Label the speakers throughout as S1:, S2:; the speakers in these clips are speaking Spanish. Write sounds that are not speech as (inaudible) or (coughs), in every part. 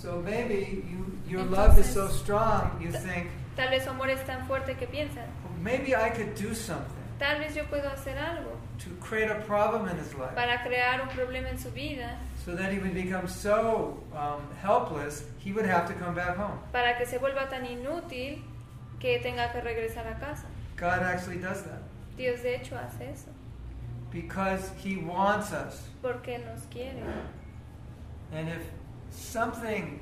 S1: So maybe you, your love is so strong, you think,
S2: Tal vez su amor es tan fuerte que piensan,
S1: maybe I could do something
S2: tal vez yo puedo hacer algo
S1: to create a problem in his life
S2: para crear un problema en su vida,
S1: so that he would become so um, helpless he would have to come back home.
S2: para que se vuelva tan inútil que tenga que regresar a casa.
S1: God actually does that
S2: Dios de hecho hace eso,
S1: because he wants us.
S2: porque nos quiere.
S1: And if something,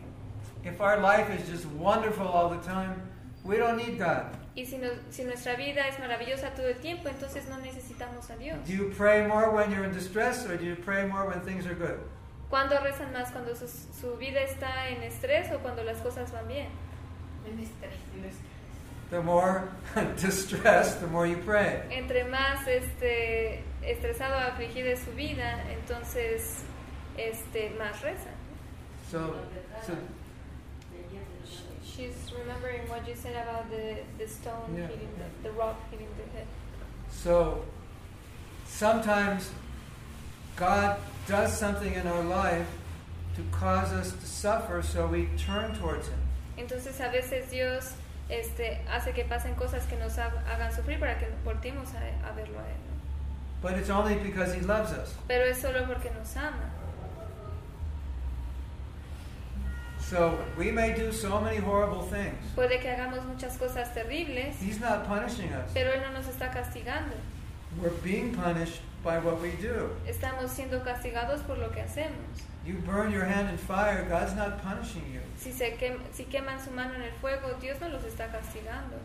S1: if our life is just wonderful all the time, we don't need God.
S2: Y si, no- si nuestra vida es maravillosa todo el tiempo, entonces no necesitamos a Dios.
S1: Do you pray more when you're in distress or do you pray more when things are good?
S2: ¿Cuándo rezan más? ¿Cuando su, su vida está en estrés o cuando las cosas van bien?
S1: The more (laughs) distressed, the more you pray.
S2: Entre más este, estresado o afligido es su vida, entonces este, más rezan.
S1: So, so
S2: She's remembering what you said about the, the stone
S1: Yeah.
S2: hitting the, the rock hitting the head.
S1: So sometimes God does something in our life to cause us to suffer, so we turn towards Him.
S2: Entonces a veces Dios este, hace que pasen cosas que nos hagan sufrir para que volteemos a, a verlo a Él. ¿no?
S1: But it's only because He loves us.
S2: Pero es solo porque nos ama.
S1: So we may do so many horrible things.
S2: Puede que hagamos muchas cosas terribles,
S1: He's not punishing us.
S2: pero Él no nos está castigando.
S1: We're being punished by what we do.
S2: Estamos siendo castigados por lo que hacemos.
S1: You burn your hand in fire, God's not punishing you.
S2: Si, se quem- si queman su mano en el fuego, Dios no los está castigando.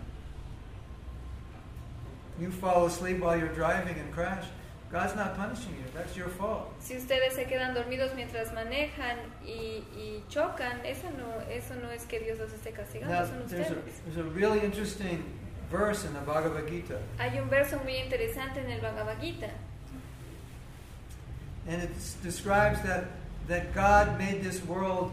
S1: You fall asleep while you're driving and crash, God's not punishing you. That's your fault.
S2: Si ustedes se quedan dormidos mientras manejan y, y chocan, eso no, eso no es que Dios los esté castigando,
S1: Now,
S2: son
S1: there's a,
S2: ustedes.
S1: there's a really interesting verse in the Bhagavad Gita,
S2: Hay un verso muy interesante en el Bhagavad Gita
S1: and it describes that, that God made this world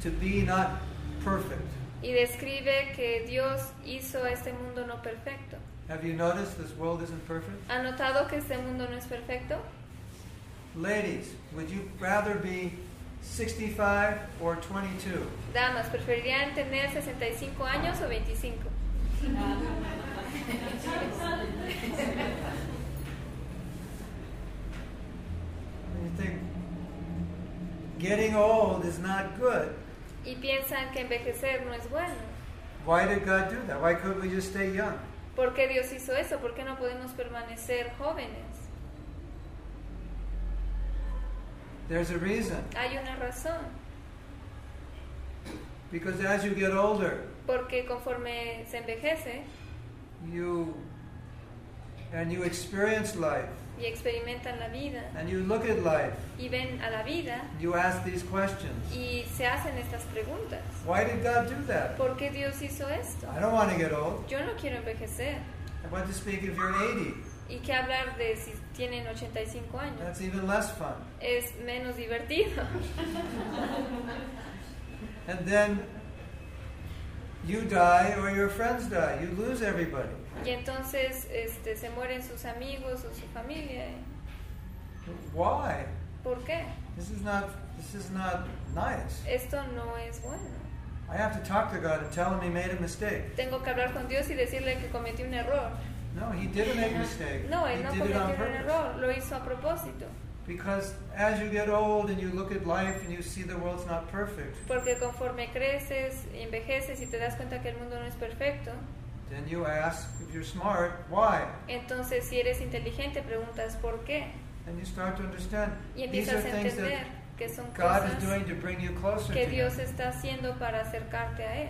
S1: to be not perfect.
S2: y describe que Dios hizo este mundo no perfecto.
S1: Have you noticed this world isn't perfect?
S2: ¿Ha notado que este mundo no es perfecto?
S1: Ladies, would you rather be 65 or 22?
S2: Damas, ¿preferirían tener 65 años o 25?
S1: You think getting old is not good.
S2: Y piensan que envejecer no es bueno.
S1: Why did God do that? Why couldn't we just stay young?
S2: ¿Por qué Dios hizo eso? ¿Por qué no podemos permanecer jóvenes?
S1: There's a reason.
S2: Hay una razón.
S1: Because as you get older,
S2: Porque conforme se envejece
S1: you and you experience life
S2: y experimentan la vida
S1: and you look at life,
S2: y ven a la vida
S1: you ask these questions.
S2: y se hacen estas preguntas.
S1: Why did God do that?
S2: ¿Por qué Dios hizo esto?
S1: I don't want to get old.
S2: Yo no quiero envejecer.
S1: I want to speak if you're 80.
S2: ¿Y qué hablar de si tienen 85 años?
S1: That's even less fun.
S2: Es menos divertido. (laughs)
S1: And then you die or your friends die. You lose everybody.
S2: Y entonces este, se mueren sus amigos o su familia.
S1: Why?
S2: ¿Por qué?
S1: This is not this is not nice.
S2: Esto no es bueno.
S1: I have to talk to God and tell him he made a mistake.
S2: Tengo que hablar con Dios y decirle que cometí un error.
S1: No, he didn't make a mistake.
S2: No,
S1: he
S2: él no
S1: did it on
S2: cometió un
S1: purpose.
S2: error, lo hizo a propósito.
S1: Because as you get old and you look at life and you see the world's not perfect,
S2: Porque conforme creces, envejeces y te das cuenta que el mundo no es perfecto,
S1: then you ask if you're smart, why?
S2: entonces si eres inteligente preguntas por qué.
S1: And you start to understand
S2: Y
S1: these
S2: empiezas
S1: are
S2: a
S1: things
S2: entender
S1: that
S2: que son
S1: God is
S2: cosas
S1: doing to bring you closer
S2: que
S1: to
S2: Dios
S1: Him.
S2: está haciendo para acercarte a Él.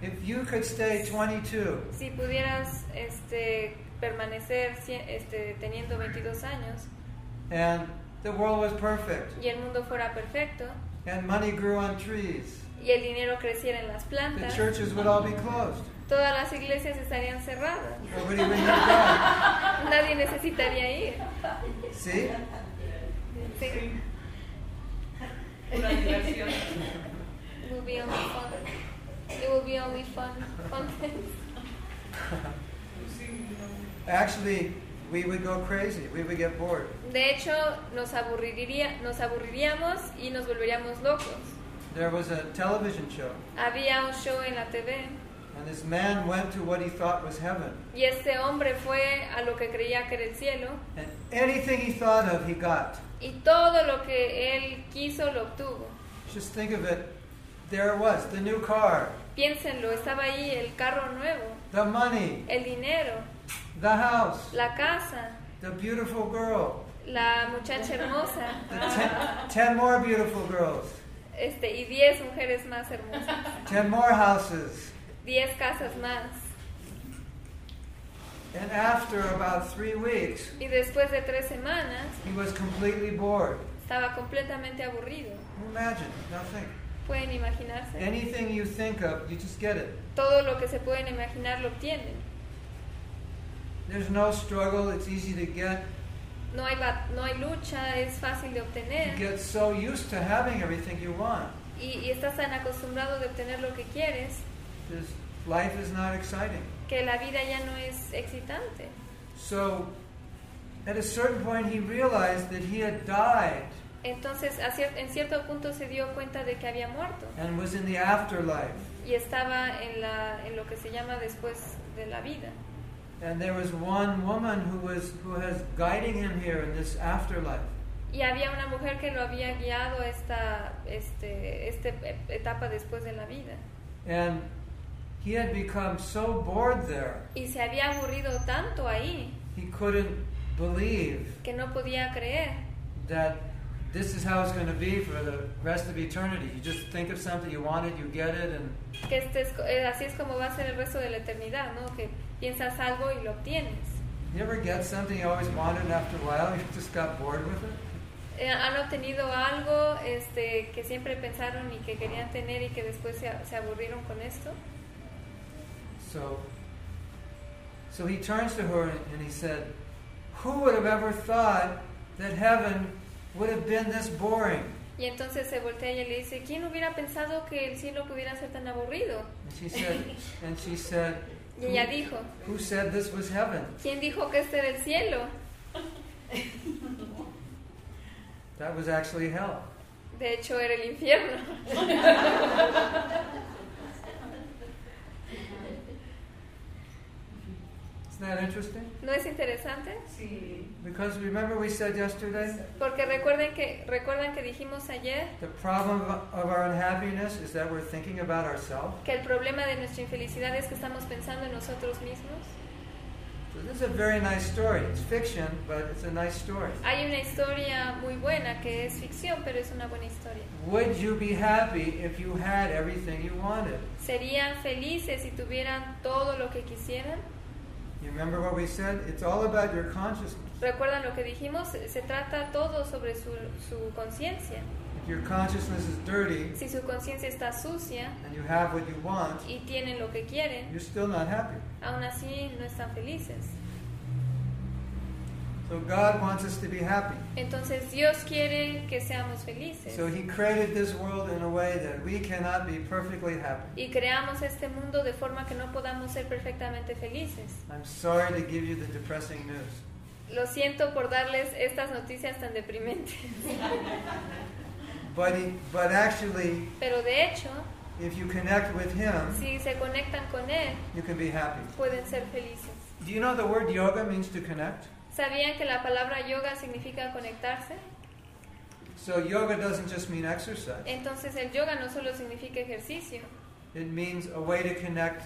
S1: If you could stay 22
S2: Si pudieras este, permanecer este, teniendo 22 años
S1: and the world was perfect
S2: y el mundo fuera perfecto
S1: and money grew on trees,
S2: y el dinero creciera en las
S1: the
S2: plantas,
S1: churches would all be closed.
S2: Todas las iglesias estarían cerradas. (laughs)
S1: God.
S2: Nadie necesitaría ir.
S1: See?
S2: Sí.
S3: Una diversión.
S2: It will be only fun. It will be only fun. Fun things.
S1: Actually, we would go crazy. We would get bored.
S2: De hecho, nos, aburriría, nos aburriríamos y nos volveríamos locos.
S1: there was a television show,
S2: Había un show en la TV
S1: and this man went to what he thought was heaven.
S2: y este hombre fue a lo que creía que era el cielo.
S1: And anything he thought of, he got.
S2: y todo lo que él quiso lo obtuvo.
S1: Just think of it. There it was, the new car,
S2: Piénsenlo, estaba ahí el carro nuevo,
S1: the money,
S2: el dinero,
S1: the house,
S2: la casa,
S1: the beautiful girl,
S2: la muchacha hermosa.
S1: The ten, ten more beautiful girls,
S2: este, y 10 mujeres más hermosas,
S1: ten more houses.
S2: 10 casas más.
S1: And after about three weeks,
S2: Y después de tres semanas
S1: he was completely bored.
S2: estaba completamente aburrido.
S1: Imagine, now think.
S2: ¿Pueden imaginarse?
S1: Anything you think of, you just get it.
S2: Todo lo que se pueden imaginar lo obtienen.
S1: There's no struggle, it's easy to get.
S2: No hay, no hay lucha, es fácil de
S1: You
S2: obtener.
S1: get so used to having everything you want.
S2: Y, y estás tan acostumbrado de obtener lo que quieres
S1: life is not exciting.
S2: que la vida ya no es excitante.
S1: So, at a certain point, he realized that he had died
S2: Entonces, a cier- en cierto punto se dio cuenta de que había muerto
S1: and was in the afterlife.
S2: y estaba en, la, en lo que se llama después de la vida.
S1: And there was one woman who was who was guiding him here in this afterlife.
S2: Y había una mujer que lo había guiado esta este, este etapa después de la vida.
S1: And he had become so bored there,
S2: Y se había aburrido tanto ahí
S1: he couldn't believe
S2: que no podía creer
S1: that this is how it's going to be for the rest of eternity. You just think of something, you want it, you get it, and
S2: que este es eh, así es como va a ser el resto de la eternidad, ¿no? Que piensas algo y lo obtienes.
S1: you ever get something you always wanted and after a while you just got bored with it?
S2: Eh, han obtenido algo este, que siempre pensaron y que querían tener y que después se, se aburrieron con esto.
S1: So, so he turns to her and he said, Who would have ever thought that heaven would have been this boring?
S2: Y entonces se voltea y le dice, ¿quién hubiera pensado que el cielo pudiera ser tan aburrido?
S1: And she said, and she said, (laughs)
S2: Y ella dijo,
S1: Who said this was heaven?
S2: ¿quién dijo que este era el cielo?
S1: That was actually hell.
S2: De hecho, era el infierno. (laughs)
S1: Isn't that interesting?
S2: ¿No es interesante?
S3: Sí.
S1: Because remember we said yesterday,
S2: Porque recuerden que, recuerdan que dijimos ayer
S1: the problem of of our unhappiness is that we're thinking about ourselves.
S2: que el problema de nuestra infelicidad es que estamos pensando en nosotros mismos.
S1: So this is a very nice story. It's fiction, but it's a nice story.
S2: Hay una historia muy buena que es ficción, pero es una buena historia.
S1: Would you be happy if you had everything you wanted?
S2: ¿Serían felices si tuvieran todo lo que quisieran?
S1: You remember what we said? It's all about your consciousness.
S2: ¿Recuerdan lo que dijimos? Se trata todo sobre su, su conciencia.
S1: If your consciousness is dirty
S2: Si su conciencia está sucia
S1: and you have what you want,
S2: y tienen lo que quieren,
S1: you're still not happy.
S2: aún así no están felices.
S1: So God wants us to be happy.
S2: Entonces Dios quiere que seamos felices.
S1: So He created this world in a way that we cannot be perfectly happy.
S2: Y creamos este mundo de forma que no podamos ser perfectamente felices.
S1: I'm sorry to give you the depressing news.
S2: Lo siento por darles estas noticias tan deprimentes. (laughs)
S1: But, he, but actually,
S2: Pero de hecho,
S1: if you connect with Him,
S2: si se conectan con Él,
S1: you can be happy.
S2: pueden ser felices.
S1: Do you know the word yoga means to connect?
S2: ¿Sabían que la palabra yoga significa conectarse?
S1: So yoga doesn't just mean exercise.
S2: Entonces el yoga no solo significa ejercicio,
S1: It means a way to connect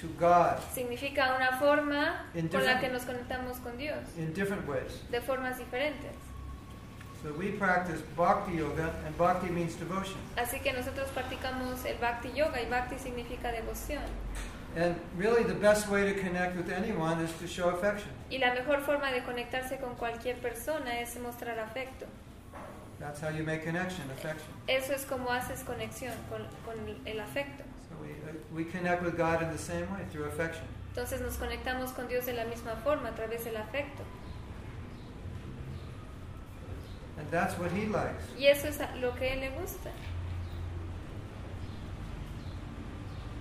S1: to God
S2: significa una forma con la que nos conectamos con Dios,
S1: in different ways.
S2: de formas diferentes.
S1: So we practice bhakti yoga, and bhakti means devotion.
S2: Así que nosotros practicamos el bhakti yoga y bhakti significa devoción.
S1: And really, the best way to connect with anyone is to show affection.
S2: Y la mejor forma de conectarse con cualquier persona es mostrar afecto.
S1: That's how you make connection, affection.
S2: Eso es como haces conexión con, con el afecto.
S1: So we, uh, we connect with God in the same way, through affection.
S2: Entonces nos conectamos con Dios de la misma forma, a través del afecto.
S1: And that's what He likes.
S2: Y eso es lo que Él le gusta.
S1: So He doesn't like it when you pray, give me this, give me that.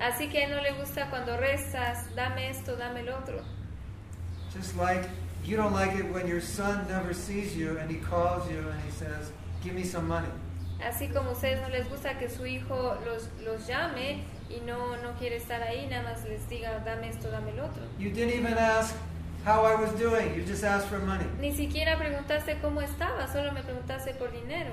S2: Así que no le gusta cuando rezas, dame esto, dame el otro.
S1: Just like You don't like it when your son never sees you and he calls you and he says, Give me some money.
S2: Así como ustedes no les gusta que su hijo los, los llame y no, no quiere estar ahí, nada más les diga, dame esto, dame el otro.
S1: You didn't even ask how I was doing. You just asked for money.
S2: Ni siquiera preguntaste cómo estaba, solo me preguntaste por dinero.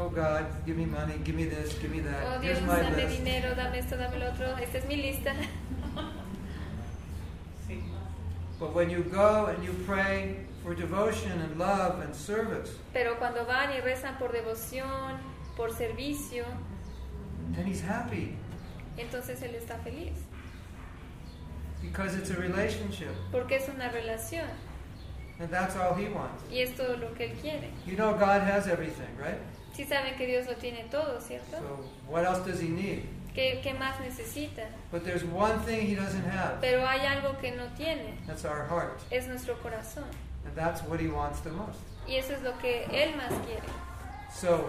S1: Oh God, give me money, give me this, give me that.
S2: Oh Dios,
S1: Here's my
S2: dame
S1: list.
S2: dinero, dame esto, dame lo otro. Esta es mi lista.
S1: But when you go and you pray for devotion and love and service,
S2: Pero cuando van y rezan por devoción, por servicio,
S1: then He's happy
S2: entonces Él está feliz.
S1: because it's a relationship.
S2: Porque es una relación.
S1: And that's all He wants.
S2: Y es todo lo que Él quiere.
S1: You know God has everything, right?
S2: Sí saben que Dios lo tiene todo, ¿cierto?
S1: So what else does He need?
S2: ¿Qué, qué más necesita?
S1: But there's one thing He doesn't have.
S2: Pero hay algo que no tiene.
S1: That's our heart.
S2: Es nuestro corazón.
S1: And that's what He wants the most.
S2: Y eso es lo que Él más quiere.
S1: So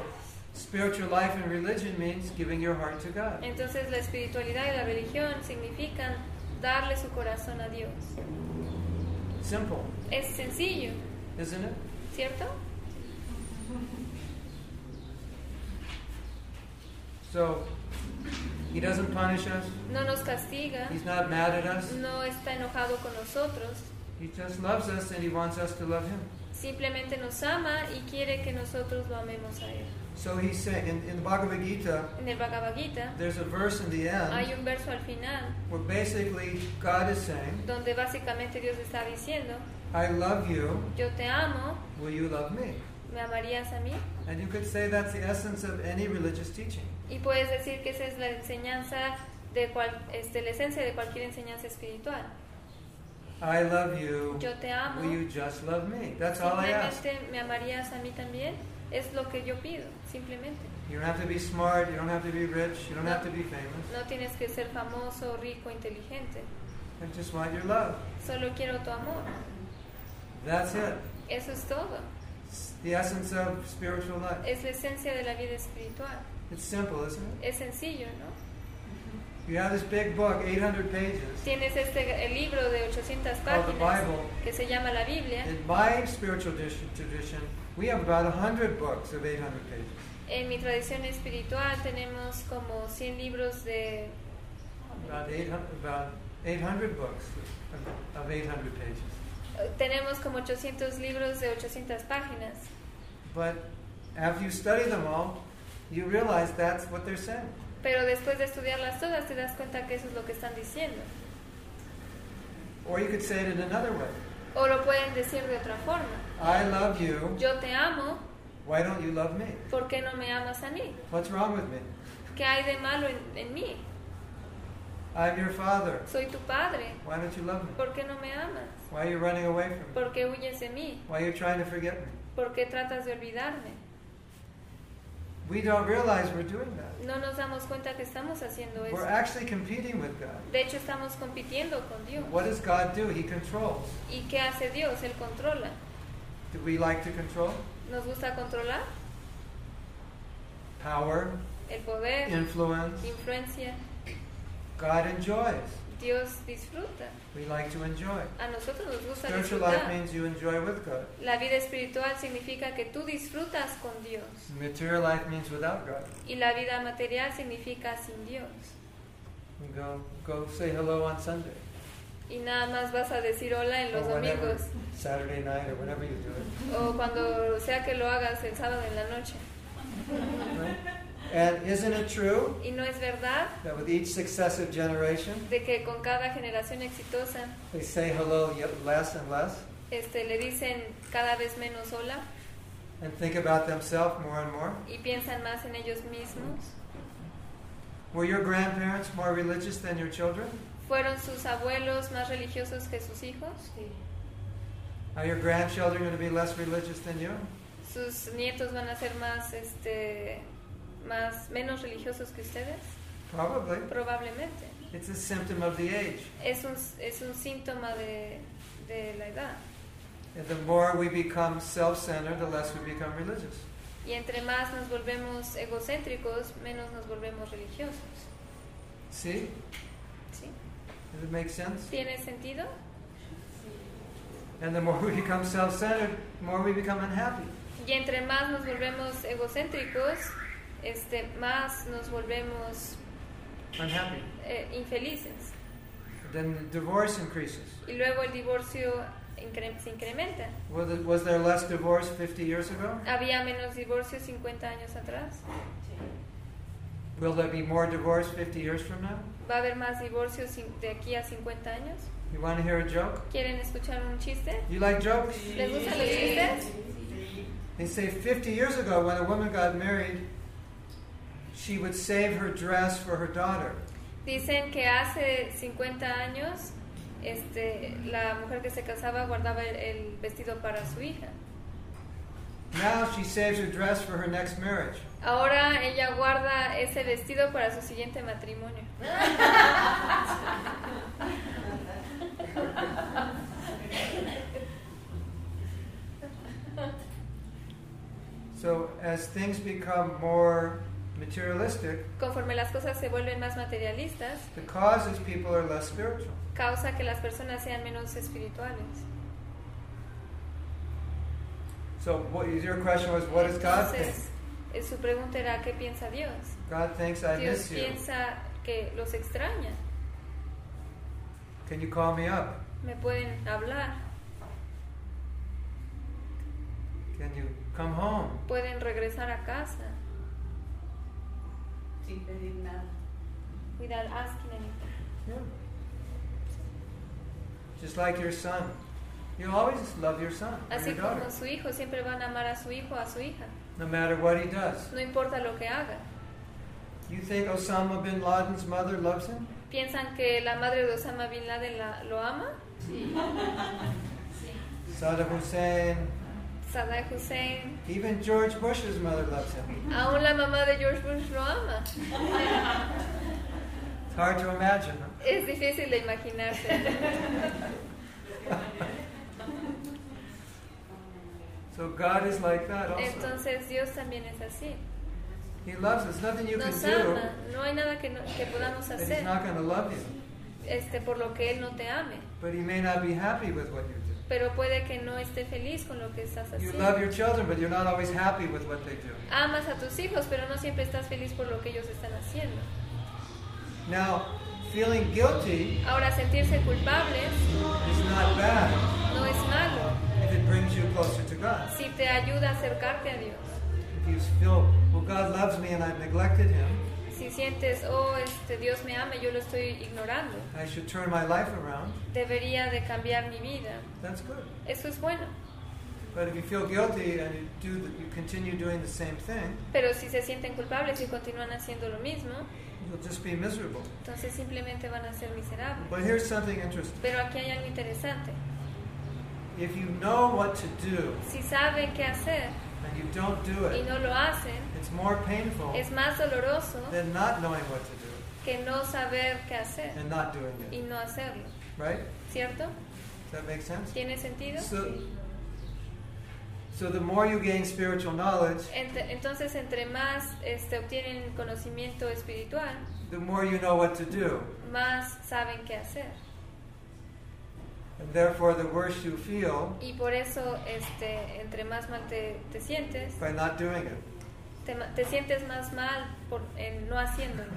S1: spiritual life and religion means giving your heart to God.
S2: Entonces la espiritualidad y la religión significan darle su corazón a Dios.
S1: Simple,
S2: Es sencillo,
S1: isn't it?
S2: ¿cierto?
S1: So He doesn't punish us.
S2: No nos castiga,
S1: He's not mad at us.
S2: no está enojado con nosotros,
S1: He just loves us and He wants us to love Him.
S2: simplemente nos ama y quiere que nosotros lo amemos a Él.
S1: So He's saying in, in the Bhagavad Gita,
S2: En el Bhagavad Gita
S1: there's a verse in the
S2: hay
S1: end
S2: un verso al final
S1: where basically God is saying,
S2: donde básicamente Dios está diciendo,
S1: I love you,
S2: yo te amo,
S1: will you love me?
S2: ¿Me amarías a mí?
S1: And you could say that's the essence of any religious teaching.
S2: Y puedes decir que esa es la enseñanza de cual, este, la esencia de cualquier enseñanza espiritual.
S1: I love you,
S2: Yo te amo.
S1: will you just love me? That's all I ask.
S2: Simplemente me amarías a mí también. Es lo que yo pido, simplemente.
S1: You don't have to be smart, you don't have to be rich, you don't have to be famous.
S2: No tienes que ser famoso, rico, inteligente.
S1: I just want your love.
S2: Solo quiero tu amor.
S1: That's it.
S2: Eso es todo.
S1: The essence of spiritual life.
S2: Es la esencia de la vida espiritual.
S1: It's simple, isn't it?
S2: Es sencillo, ¿no?
S1: You have this big book, 800 pages.
S2: Tienes este el libro de 800
S1: Called the
S2: páginas
S1: Bible.
S2: que se llama la Biblia.
S1: In my spiritual tradition, we have about 100 books of 800 pages.
S2: En mi tradición espiritual tenemos como 100 libros de
S1: About 800, about 800 books of, of 800 pages.
S2: Tenemos como 800 libros de 800 páginas.
S1: But after you study them all, you realize that's what they're saying.
S2: Pero después de estudiarlas todas te das cuenta que eso es lo que están diciendo.
S1: Or you could say it in another way.
S2: O lo pueden decir de otra forma.
S1: I love you.
S2: Yo te amo,
S1: Why don't you love me?
S2: ¿por qué no me amas a mí?
S1: What's wrong with me?
S2: ¿Qué hay de malo en, en mí?
S1: I'm your father.
S2: Soy tu padre,
S1: Why don't you love me?
S2: ¿por qué no me amas?
S1: Why are you running away from me?
S2: ¿Por qué huyes de mí?
S1: Why are you trying to forget me?
S2: ¿Por qué tratas de olvidarme?
S1: We don't realize we're doing that.
S2: No nos damos cuenta que estamos haciendo
S1: We're
S2: eso.
S1: actually competing with God.
S2: De hecho, estamos compitiendo con Dios.
S1: What does God do? He controls.
S2: ¿Y qué hace Dios? Él controla.
S1: Do we like to control?
S2: ¿Nos gusta controlar?
S1: Power,
S2: El poder,
S1: influence.
S2: influencia.
S1: God enjoys.
S2: Dios disfruta.
S1: We like to enjoy.
S2: A nosotros nos gusta
S1: Spiritual life
S2: disfrutar.
S1: means you enjoy with God.
S2: La vida espiritual significa que tú disfrutas con Dios.
S1: Material life means without God.
S2: Y la vida material significa sin Dios.
S1: Go go say hello on Sunday.
S2: Y nada más vas a decir hola en los
S1: or whenever,
S2: domingos.
S1: Saturday night or whenever you do it.
S2: O cuando sea que lo hagas el sábado en la noche.
S1: Right? And isn't it true
S2: Y no es verdad
S1: that with each successive generation
S2: de que con cada generación exitosa
S1: they say hello less and less
S2: este, le dicen cada vez menos hola
S1: and think about themselves more and more?
S2: y piensan más en ellos mismos?
S1: Were your grandparents more religious than your children?
S2: ¿Fueron sus abuelos más religiosos que sus hijos?
S3: Sí.
S1: Are your grandchildren going to be less religious than you?
S2: ¿Sus nietos van a ser más, este, más, menos religiosos que ustedes?
S1: Probably.
S2: Probablemente.
S1: It's a symptom of the age.
S2: Es un, es un síntoma de, de la edad.
S1: And the more we become self-centered, the less we become religious.
S2: Y entre más nos volvemos egocéntricos, menos nos volvemos religiosos.
S1: See?
S2: ¿Sí?
S1: Does it make sense?
S2: ¿Tiene sentido?
S1: And the more we become self-centered, the more we become unhappy.
S2: Y entre más nos volvemos egocéntricos, este, más nos volvemos
S1: Unhappy.
S2: eh, infelices.
S1: Then the divorce increases.
S2: Y luego el divorcio incre- se incrementa.
S1: Was, there less divorce 50 years ago?
S2: Había menos divorcios 50 años atrás.
S1: Will there be more divorce 50 years from now?
S2: ¿Va a haber más divorcios de aquí a 50 años?
S1: You want to hear a joke?
S2: ¿Quieren escuchar un chiste?
S1: You like jokes?
S2: ¿Les gustan los chistes?
S1: They say 50 years ago, when a woman got married, she would save her dress for her daughter.
S2: Dicen que hace 50 años este, la mujer que se casaba guardaba el, el vestido para su hija.
S1: Now she saves her dress for her next marriage.
S2: Ahora ella guarda ese vestido para su siguiente matrimonio.
S1: So as things become more materialistic,
S2: Conforme las cosas se vuelven más materialistas,
S1: the cause is people are less spiritual.
S2: causa que las personas sean menos espirituales.
S1: So what your question was, what does God think?
S2: Entonces, eh, su pregunta era, ¿qué piensa Dios?
S1: God thinks I
S2: Dios
S1: miss you.
S2: piensa que los extraña.
S1: Can you call me up?
S2: Me pueden hablar,
S1: Can you come home?
S2: pueden regresar a casa
S3: Sin pedir nada.
S2: without asking anything.
S1: Yeah. Just like your son. You always love your son or
S2: Así
S1: your
S2: como su hijo, siempre van a amar a su hijo a su hija.
S1: no matter what he does.
S2: No importa lo que haga.
S1: You think Osama bin Laden's mother loves him?
S2: ¿Piensan que la madre de Osama Bin Laden la- lo ama? (laughs)
S1: Saddam Hussein,
S2: Saddam Hussein.
S1: even George Bush's mother loves him.
S2: Aún la mamá de George Bush lo ama.
S1: It's hard to imagine. Huh?
S2: Es difícil de imaginarse.
S1: So God is like that also.
S2: Entonces Dios también es así.
S1: He loves us. Nothing you can
S2: Nos
S1: do
S2: ama. No hay nada que, no- que podamos
S1: that He's
S2: hacer
S1: not going to love you.
S2: este, por lo que Él no te ame.
S1: But He may not be happy with what you do.
S2: Pero puede que no esté feliz con lo que estás
S1: You
S2: haciendo.
S1: love your children, but you're not always happy with what they do.
S2: Amas a tus hijos, pero no siempre estás feliz por lo que ellos están haciendo.
S1: Now, feeling guilty
S2: Ahora, sentirse culpables
S1: is not bad
S2: no es malo
S1: if it brings you closer to God.
S2: si te ayuda a acercarte a Dios.
S1: If you feel, well, God loves me and I've neglected Him,
S2: Si sientes, oh, este Dios me ama, yo lo estoy ignorando.
S1: I should turn my life around.
S2: Debería de cambiar mi vida.
S1: That's good.
S2: Eso es bueno.
S1: But if you feel guilty and you do, the, you continue doing the same thing,
S2: Pero si se sienten culpables y continúan haciendo lo mismo,
S1: you'll just be miserable.
S2: entonces simplemente van a ser miserables.
S1: But here's something interesting.
S2: Pero aquí hay algo interesante.
S1: If you know what to do
S2: Si saben qué hacer
S1: you don't do
S2: y
S1: it,
S2: no lo hacen,
S1: it's more painful
S2: es más doloroso
S1: than not knowing what to do
S2: que no saber qué hacer
S1: and not doing
S2: y
S1: it.
S2: no hacerlo.
S1: Right?
S2: ¿Cierto?
S1: Does that make sense?
S2: ¿Tiene sentido?
S1: So, so the more you gain spiritual knowledge,
S2: Ent- Entonces, entre más este, obtienen conocimiento espiritual,
S1: the more you know what to do.
S2: más saben qué hacer.
S1: And therefore, the worse you feel
S2: Y por eso, este, entre más mal te, te sientes,
S1: by not doing it.
S2: te, sientes más mal por no haciéndolo.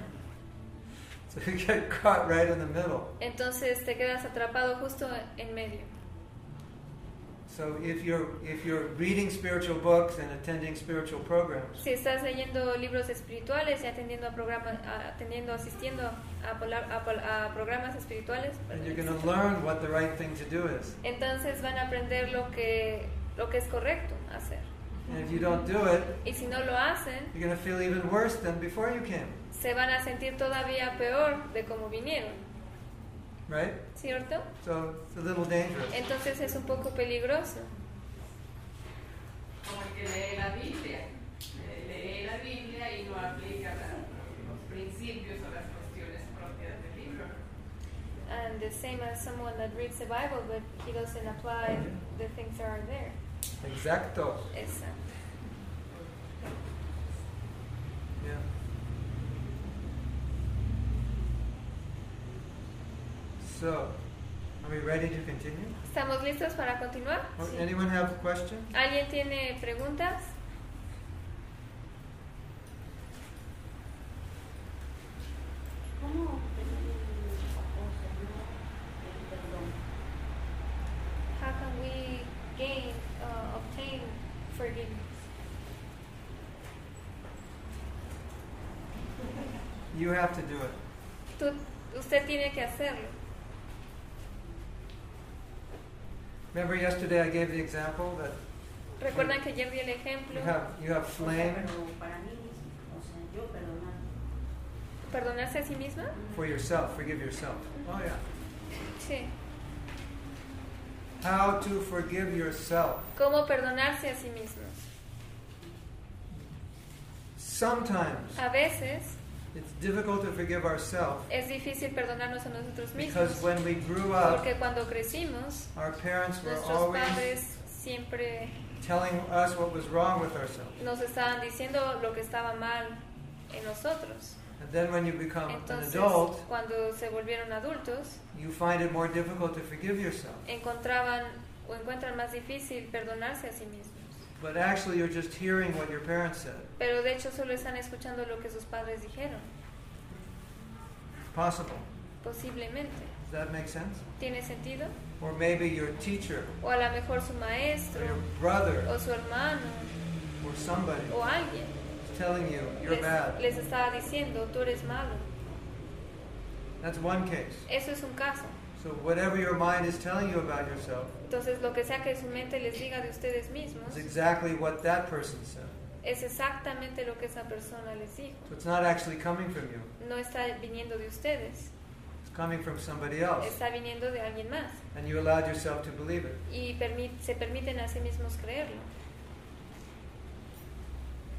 S1: So you get (laughs) caught right in the middle.
S2: Entonces te quedas atrapado justo en medio.
S1: So if you're if you're reading spiritual books and attending spiritual programs,
S2: Si estás leyendo libros espirituales y atendiendo a programas, atendiendo, asistiendo a, a programas espirituales,
S1: and you're going to learn what the right thing to do is.
S2: entonces van a aprender lo que, lo que es correcto hacer.
S1: And if you don't do it,
S2: Y si no lo hacen,
S1: you're going to feel even worse than before you came.
S2: se van a sentir todavía peor de como vinieron,
S1: Right?
S2: ¿cierto?
S1: So it's a little dangerous.
S2: Entonces es un poco peligroso.
S3: Como el que lee la Biblia. Lee la Biblia y no aplica los principios o las cuestiones propias del libro.
S2: And the same as someone that reads the Bible, but he doesn't apply the things that are there.
S1: Exacto.
S2: Exacto.
S1: Yeah. So, Are we ready to continue?
S2: ¿Estamos listos para continuar?
S1: Anyone have questions?
S2: ¿Alguien tiene preguntas? How can we gain, uh, obtain forgiveness?
S1: You have to do it.
S2: Tú, usted tiene que hacerlo.
S1: Remember yesterday I gave the example that
S2: Recuerdan que ayer di el ejemplo,
S1: you have you have flame
S4: mismo,
S2: perdonarse a sí misma.
S1: for yourself, forgive yourself. Oh yeah.
S2: Sí.
S1: How to forgive yourself.
S2: ¿Cómo perdonarse a sí mismos?
S1: Sometimes
S2: A veces
S1: it's difficult to forgive ourselves
S2: es difícil perdonarnos a nosotros
S1: because
S2: mismos.
S1: when we grew up,
S2: Porque cuando crecimos,
S1: our parents were
S2: nuestros
S1: always
S2: padres siempre
S1: telling us what was wrong with ourselves.
S2: nos estaban diciendo lo que estaba mal en nosotros.
S1: And then when you become an
S2: Entonces,
S1: adult,
S2: cuando se volvieron adultos,
S1: you find it more difficult to forgive yourself.
S2: encontraban o encuentran más difícil perdonarse a sí mismos.
S1: But actually, you're just hearing what your parents said.
S2: Pero de hecho solo están escuchando lo que sus padres dijeron.
S1: Possible.
S2: Posiblemente.
S1: Does that make sense?
S2: ¿Tiene sentido?
S1: Or maybe your teacher,
S2: O a lo mejor su
S1: or
S2: maestro,
S1: your brother,
S2: o su hermano,
S1: or somebody
S2: o alguien
S1: is telling you you're bad.
S2: les, les estaba diciendo, tú eres malo.
S1: That's one case.
S2: Eso es un caso.
S1: So whatever your mind is telling you about yourself
S2: Entonces lo que sea que su mente les diga de ustedes mismos
S1: is exactly what that person said.
S2: es exactamente lo que esa persona les dijo.
S1: So it's not actually coming from you.
S2: No está viniendo de ustedes,
S1: It's coming from somebody else.
S2: está viniendo de alguien más.
S1: And you allowed yourself to believe it.
S2: Y se permiten a sí mismos creerlo.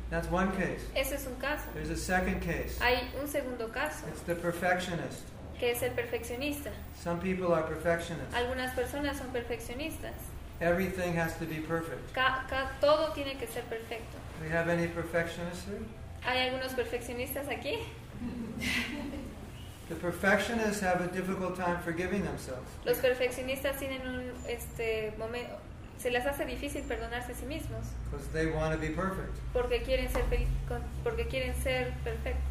S1: That's one case.
S2: Ese es un caso.
S1: There's a second case.
S2: Hay un segundo caso,
S1: It's the perfectionist.
S2: Que es el perfeccionista.
S1: Some people are perfectionists.
S2: Algunas personas son perfeccionistas.
S1: Everything has to be perfect.
S2: Ca- ca- todo tiene que ser perfecto.
S1: Do we have any perfectionists here?
S2: ¿Hay algunos perfeccionistas aquí? (laughs)
S1: The perfectionists have a difficult time forgiving themselves.
S2: Los perfeccionistas tienen un este momento, se les hace difícil perdonarse a sí mismos
S1: Because they want to be perfect.
S2: porque quieren ser porque quieren ser perfectos,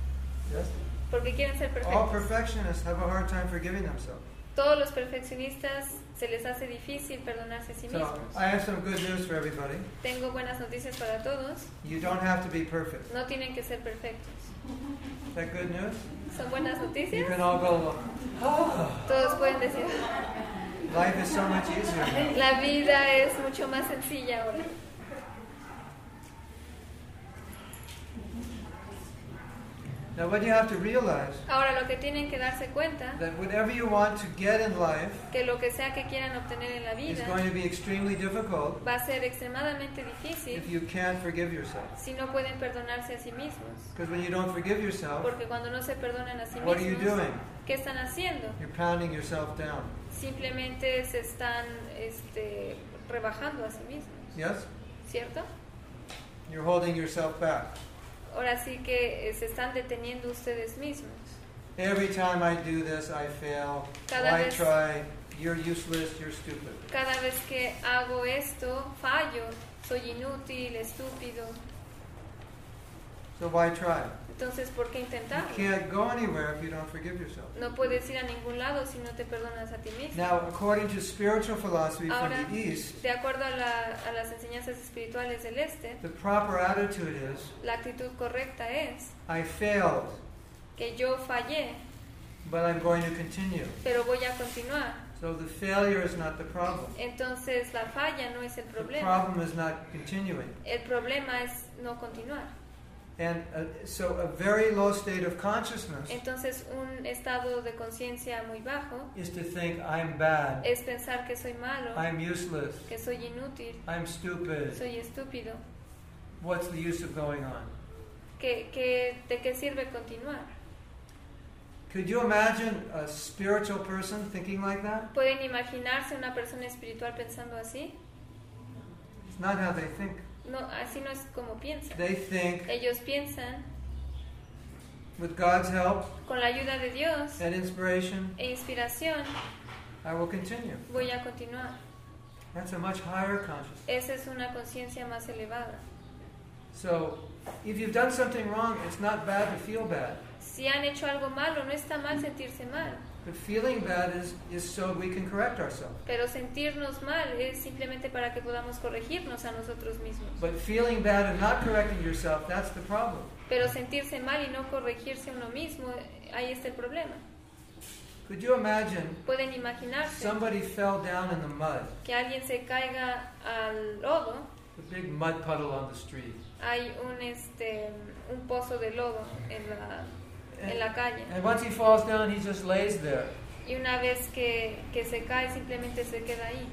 S1: Yes?
S2: Porque quieren ser
S1: All
S2: perfectos.
S1: perfectionists have a hard time forgiving themselves.
S2: Todos los perfeccionistas se les hace difícil perdonarse a sí
S1: So
S2: mismos.
S1: I have some good news for everybody.
S2: Tengo buenas noticias para todos.
S1: You don't have to be perfect.
S2: No tienen que ser perfectos.
S1: Is that good news?
S2: ¿Son buenas
S1: You can all go, oh, (gasps)
S2: Todos pueden decir,
S1: life is so much easier now.
S2: la vida es mucho más sencilla ahora.
S1: Now, what you have to realize
S2: Ahora lo que tienen que darse cuenta
S1: that whatever you want to get in life
S2: que lo que sea que quieran obtener en la
S1: is
S2: vida
S1: going to be extremely difficult
S2: va a ser extremadamente difícil
S1: if you can't forgive yourself.
S2: si no pueden perdonarse a sí mismos.
S1: Because when you don't forgive yourself,
S2: Porque cuando no se perdonan a sí
S1: what are you
S2: mismos,
S1: doing?
S2: ¿qué están haciendo?
S1: You're pounding yourself down.
S2: Simplemente se están este, rebajando a sí mismos,
S1: Yes?
S2: ¿cierto?
S1: You're holding yourself back.
S2: Ahora sí que eh, se están deteniendo ustedes mismos.
S1: Every time I do this, I fail.
S2: Cada
S1: Why
S2: vez-
S1: try? You're useless. You're stupid.
S2: Cada vez que hago esto, fallo, soy inútil, estúpido.
S1: So why try?
S2: Entonces, ¿por qué
S1: You
S2: intentarlo?
S1: can't go anywhere if you don't forgive yourself.
S2: No puedes ir a ningún lado si no te perdonas a ti mismo.
S1: Now, according to spiritual philosophy from
S2: Ahora,
S1: the East,
S2: de acuerdo a, la- a las enseñanzas espirituales del Este,
S1: the proper attitude is
S2: la actitud correcta es
S1: I failed,
S2: que yo fallé,
S1: but I'm going to continue.
S2: pero voy a continuar.
S1: So the failure is not the problem.
S2: Entonces, la falla no es el
S1: The
S2: problema.
S1: problem is not continuing.
S2: El problema es no continuar.
S1: And uh, so a very low state of consciousness
S2: Entonces, un estado de conciencia muy bajo
S1: is to think I'm bad,
S2: es pensar que soy malo,
S1: I'm useless,
S2: que soy inútil,
S1: I'm stupid.
S2: soy estúpido.
S1: What's the use of going on?
S2: ¿Qué, qué, ¿De qué sirve continuar?
S1: Could you imagine a spiritual person thinking like that?
S2: ¿Pueden imaginarse una persona espiritual pensando así?
S1: It's not how they think.
S2: No, así no es como piensan.
S1: They think,
S2: Ellos piensan,
S1: with God's help
S2: con la ayuda de Dios
S1: and inspiration,
S2: e inspiración,
S1: I will continue.
S2: voy a continuar.
S1: That's a much higher consciousness.
S2: Esa es una conciencia más elevada.
S1: So, if you've done something wrong, it's not bad to feel bad.
S2: Si han hecho algo malo, no está mal sentirse mal,
S1: But feeling bad is, is so we can correct ourselves.
S2: pero sentirnos mal es simplemente para que podamos corregirnos a nosotros mismos.
S1: But feeling bad and not correcting yourself, that's the problem.
S2: Pero sentirse mal y no corregirse uno mismo, ahí está el problema.
S1: Could you imagine
S2: Pueden imaginarse
S1: somebody fell down in the mud,
S2: que alguien se caiga al lodo,
S1: a big mud puddle on the street,
S2: hay un, este, un pozo de lodo en la, en la calle.
S1: and once he falls down, he just lays there.
S2: Y una vez que, que se cae, simplemente se queda ahí.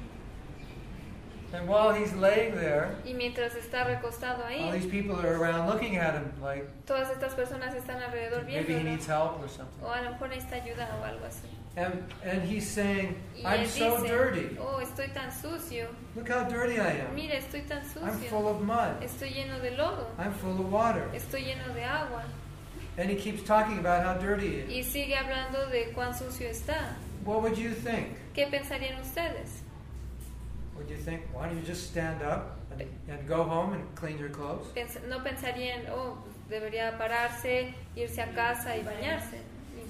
S1: And while he's laying there,
S2: Y mientras está recostado
S1: all
S2: ahí,
S1: these people are around looking at him like
S2: todas estas personas están alrededor
S1: maybe he
S2: viendo.
S1: needs help or something.
S2: O a lo mejor necesita ayuda o algo así.
S1: And, and he's saying,
S2: Y
S1: I'm so dirty.
S2: oh, estoy tan sucio.
S1: Look how dirty I am.
S2: Mira, estoy tan
S1: I'm full
S2: sucio.
S1: of mud.
S2: Estoy lleno de lodo.
S1: I'm full of water.
S2: Estoy lleno de agua.
S1: And he keeps talking about how dirty he is.
S2: Y sigue hablando de cuán sucio está.
S1: What would you think?
S2: ¿Qué pensarían ustedes?
S1: Would you think, why don't you just stand up and, and go home and clean your clothes?
S2: Pens- no pensarían, oh, debería pararse, irse a casa y bañarse,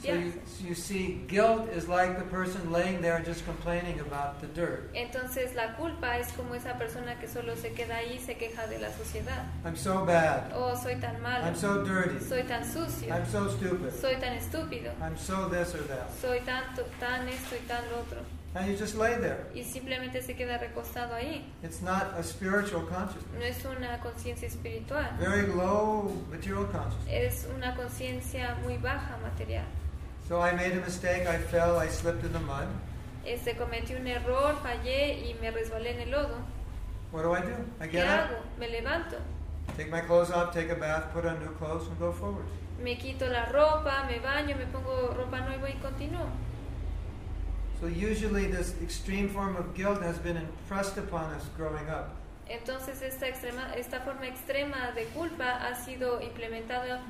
S1: So you,
S2: limpiarse.
S1: so you see, guilt is like the person laying there just complaining about the dirt.
S2: Entonces la culpa es como esa persona que solo se queda ahí y se queja de la sociedad.
S1: I'm so bad.
S2: Oh, soy tan malo.
S1: I'm so dirty.
S2: Soy tan sucio.
S1: I'm so stupid.
S2: Soy tan estúpido.
S1: I'm so this or that.
S2: Soy tanto, tan esto y tan lo otro.
S1: And you just lay there.
S2: Y simplemente se queda recostado ahí.
S1: It's not a spiritual consciousness.
S2: No es una conciencia espiritual.
S1: Very low material consciousness.
S2: Es una conciencia muy baja material.
S1: So I made a mistake. I fell. I slipped in the mud.
S2: Este, cometí un error, fallé y me resbalé en el lodo.
S1: What do I do? I
S2: ¿Qué
S1: get
S2: hago?
S1: up,
S2: Me levanto.
S1: take my clothes off, take a bath, put on new clothes, and go forward.
S2: Me quito la ropa, me baño, me pongo ropa nueva y continúo.
S1: So usually this extreme form of guilt has been impressed upon us growing up.
S2: Entonces esta, extrema, esta forma extrema de culpa ha sido implementada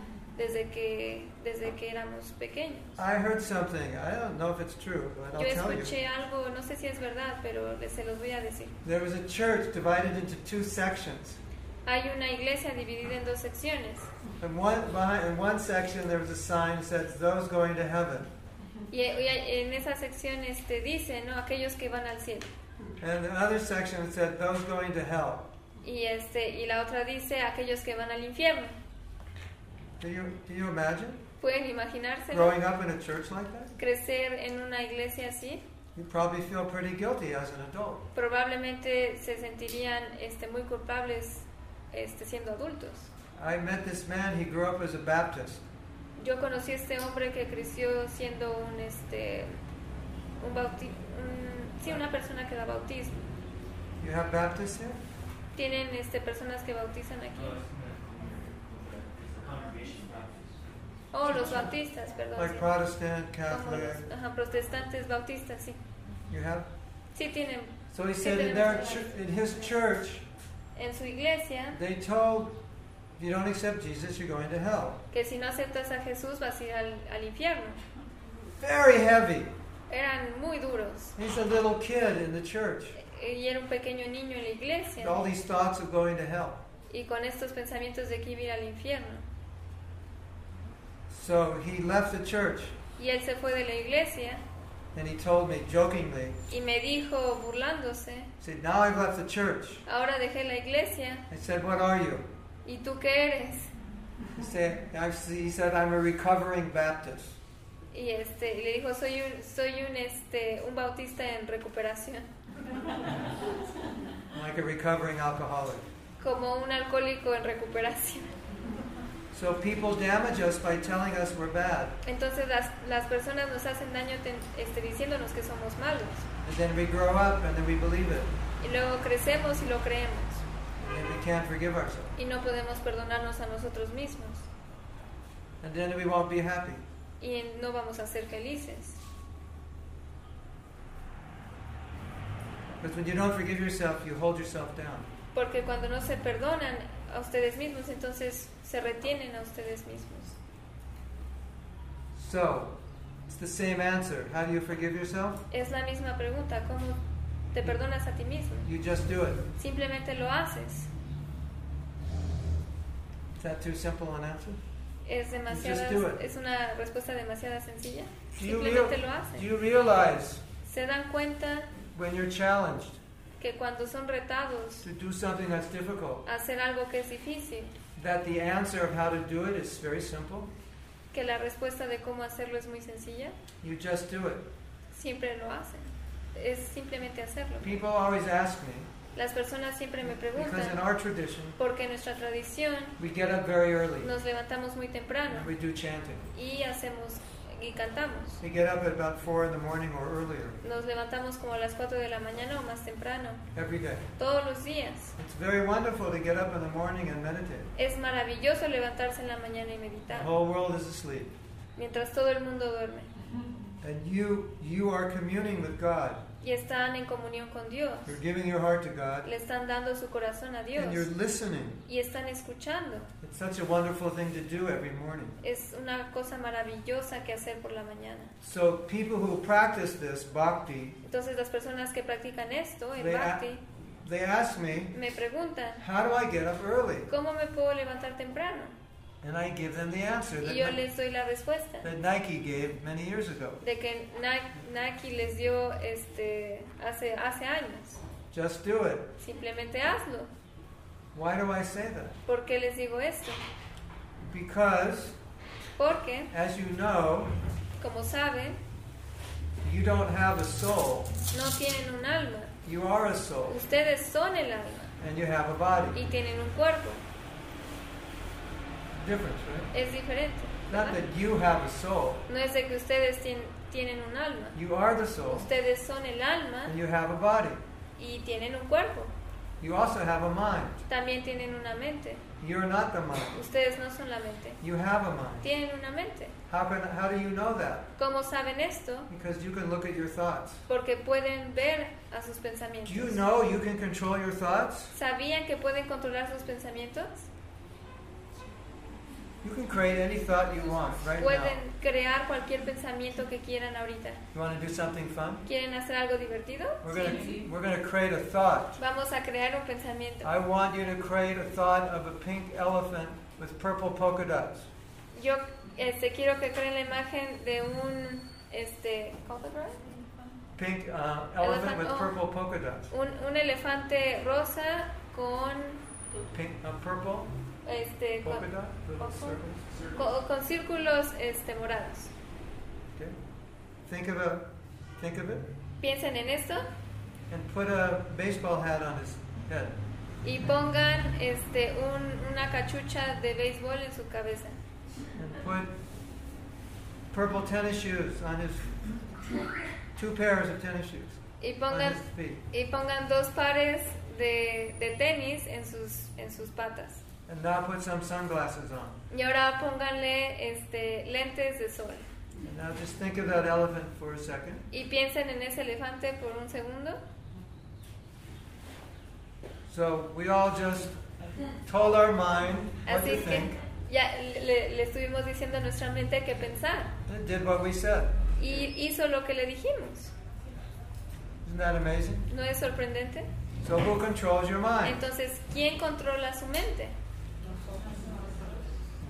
S2: desde que, desde que éramos pequeños.
S1: I heard something. I don't know if it's true, but I'll
S2: Yo
S1: tell you.
S2: escuché algo, no sé si es verdad, pero se los voy a decir.
S1: There was a church divided into two sections.
S2: Hay una iglesia dividida en dos secciones
S1: In one, behind, in one section, there was a sign that says, Those going to heaven.
S2: y, y en esa sección este, dice, ¿no? Aquellos que van al cielo.
S1: And the other section said, Those going to hell.
S2: Y, este, y la otra dice, aquellos que van al infierno.
S1: Do you, do you imagine
S2: ¿Pueden imaginarse
S1: growing up in a church like that?
S2: crecer en una iglesia así?
S1: You probably feel pretty guilty as an adult.
S2: Probablemente se sentirían este, muy culpables este, siendo adultos.
S1: I met this man, he grew up as a Baptist.
S2: Yo conocí a este hombre que creció siendo un, este, un bauti un- sí, una persona que da bautismo.
S1: You have Baptists here?
S2: Tienen este, personas que bautizan aquí. Oh, los bautistas, perdón.
S1: Like
S2: sí.
S1: Protestant, Catholic.
S2: los ajá, protestantes bautistas, sí.
S1: You have?
S2: Sí tienen.
S1: So he
S2: Sí
S1: said in, their in his church,
S2: En su iglesia,
S1: they told, if you don't accept Jesus, you're going to hell.
S2: que si no aceptas a Jesús vas a ir al, al infierno.
S1: Very heavy.
S2: Eran muy duros.
S1: He's a little kid in the church.
S2: Y era un pequeño niño en la iglesia.
S1: All these thoughts of going to hell.
S2: Y con estos pensamientos de que iba al infierno.
S1: So he left the church
S2: Y él se fue de la iglesia
S1: and he told me jokingly,
S2: y me dijo, burlándose,
S1: he said, Now I've left the church.
S2: ahora dejé la iglesia.
S1: I said, What are you?
S2: ¿Y tú qué eres?
S1: He said, he said, I'm a recovering Baptist.
S2: Y este, y le dijo, soy un, soy un, este, un bautista en recuperación,
S1: like a recovering alcoholic.
S2: como un alcohólico en recuperación.
S1: So people damage us by telling us we're bad.
S2: Entonces las, las personas nos hacen daño ten- este, diciéndonos que somos malos.
S1: And then we grow up and then we believe it.
S2: Y luego crecemos y lo creemos.
S1: And we can't forgive ourselves.
S2: Y no podemos perdonarnos a nosotros mismos.
S1: And then we won't be happy.
S2: Y no vamos a ser felices.
S1: Because when you don't forgive yourself, you hold yourself down.
S2: Porque cuando no se perdonan a ustedes mismos, entonces se retienen a ustedes mismos.
S1: So, the same answer. How do you forgive yourself?
S2: Es la misma pregunta, ¿cómo te perdonas a ti mismo?
S1: You just do it.
S2: Simplemente lo haces.
S1: Is that too simple an answer?
S2: Es demasiada,
S1: do it.
S2: es una respuesta demasiada sencilla.
S1: Do
S2: Simplemente lo
S1: do
S2: hacen.
S1: you realize
S2: Se dan cuenta
S1: when you're challenged
S2: que cuando son retados
S1: to do something that's difficult,
S2: hacer algo que es difícil,
S1: that the answer of how to do it is very simple?
S2: que la respuesta de cómo hacerlo es muy sencilla,
S1: You just do it.
S2: siempre lo hacen. Es simplemente hacerlo.
S1: People always ask me,
S2: Las personas siempre me
S1: because in
S2: preguntan,
S1: our tradition,
S2: porque en nuestra tradición
S1: we get up very early
S2: nos levantamos muy temprano
S1: and we do chanting.
S2: y hacemos y cantamos.
S1: We get up at about 4 in the morning or earlier
S2: Nos levantamos como a las 4 de la mañana o más temprano,
S1: every day.
S2: todos los días.
S1: It's very wonderful to get up in the morning and meditate.
S2: Es maravilloso levantarse en la mañana y
S1: The
S2: meditar,
S1: whole world is asleep.
S2: mientras todo el mundo duerme.
S1: And you you are communing with God.
S2: Y están en comunión con Dios.
S1: You're giving your heart to God
S2: Le están dando su corazón a
S1: and you're
S2: Dios.
S1: listening.
S2: Y están escuchando.
S1: It's such a wonderful thing to do every morning.
S2: Es una cosa maravillosa que hacer por la mañana.
S1: So people who practice this bhakti,
S2: Entonces las personas que practican esto,
S1: a-
S2: bhakti,
S1: they ask me,
S2: me preguntan,
S1: how do I get up early?
S2: ¿cómo me puedo levantar temprano?
S1: And I give them the answer that,
S2: Y yo les doy la respuesta
S1: that Nike gave many years ago.
S2: de que Nike, Nike les dio este, hace, hace años.
S1: Just do it.
S2: Simplemente hazlo.
S1: Why do I say that?
S2: ¿Por qué les digo esto?
S1: Because,
S2: Porque,
S1: as you know,
S2: como saben,
S1: you don't have a soul.
S2: no tienen un alma.
S1: You are a soul.
S2: Ustedes son el alma
S1: And you have a body.
S2: y tienen un cuerpo.
S1: Difference, right?
S2: Es diferente.
S1: Not that you have a soul.
S2: No es de que ustedes tien- tienen un alma.
S1: You are the soul.
S2: Ustedes son el alma
S1: And you have a body.
S2: y tienen un cuerpo.
S1: You also have a mind.
S2: También tienen una mente.
S1: You're not the mind.
S2: Ustedes no son la mente.
S1: You have a mind.
S2: Tienen una mente.
S1: How, can, how do you know that?
S2: ¿Cómo saben esto?
S1: Because you can look at your thoughts.
S2: Porque pueden ver a sus
S1: Do
S2: pensamientos.
S1: you know you can control your thoughts?
S2: ¿Sabían que pueden controlar sus pensamientos?
S1: You can create any thought you want right now.
S2: Pueden crear cualquier pensamiento que quieran ahorita.
S1: You want to do something fun?
S2: ¿Quieren hacer algo divertido?
S1: We're going
S3: Sí.
S1: to we're to create a thought.
S2: Vamos a crear un pensamiento.
S1: I want you to create a thought of a pink elephant with purple polka dots.
S2: Yo este, quiero que creen la imagen de un este.
S1: Pink uh, elephant with
S2: Elephant, oh.
S1: purple polka dots.
S2: un, un elefante rosa con
S1: Pink, uh, purple
S2: este con, con- con círculos este morados.
S1: Okay. Think of a think of it,
S2: Piensen en esto
S1: and put a baseball hat on his head.
S2: y pongan este un- una cachucha de béisbol en su cabeza
S1: and put purple tennis shoes on his two pairs of tennis shoes
S2: y
S1: on
S2: pongan
S1: his feet
S2: y pongan dos pares de, de tenis en sus en sus patas.
S1: And now put some sunglasses on
S2: Y ahora pónganle este lentes de sol.
S1: and now just think of that elephant for a second
S2: Y piensen en ese elefante por un segundo.
S1: so we all just told our mind what to
S2: Así que
S1: think
S2: ya le, le estuvimos diciendo a nuestra mente que pensar.
S1: it did what we said
S2: Y hizo lo que le dijimos.
S1: isn't that amazing
S2: ¿No es sorprendente?
S1: so who controls your mind
S2: Entonces, ¿quién controla su mente?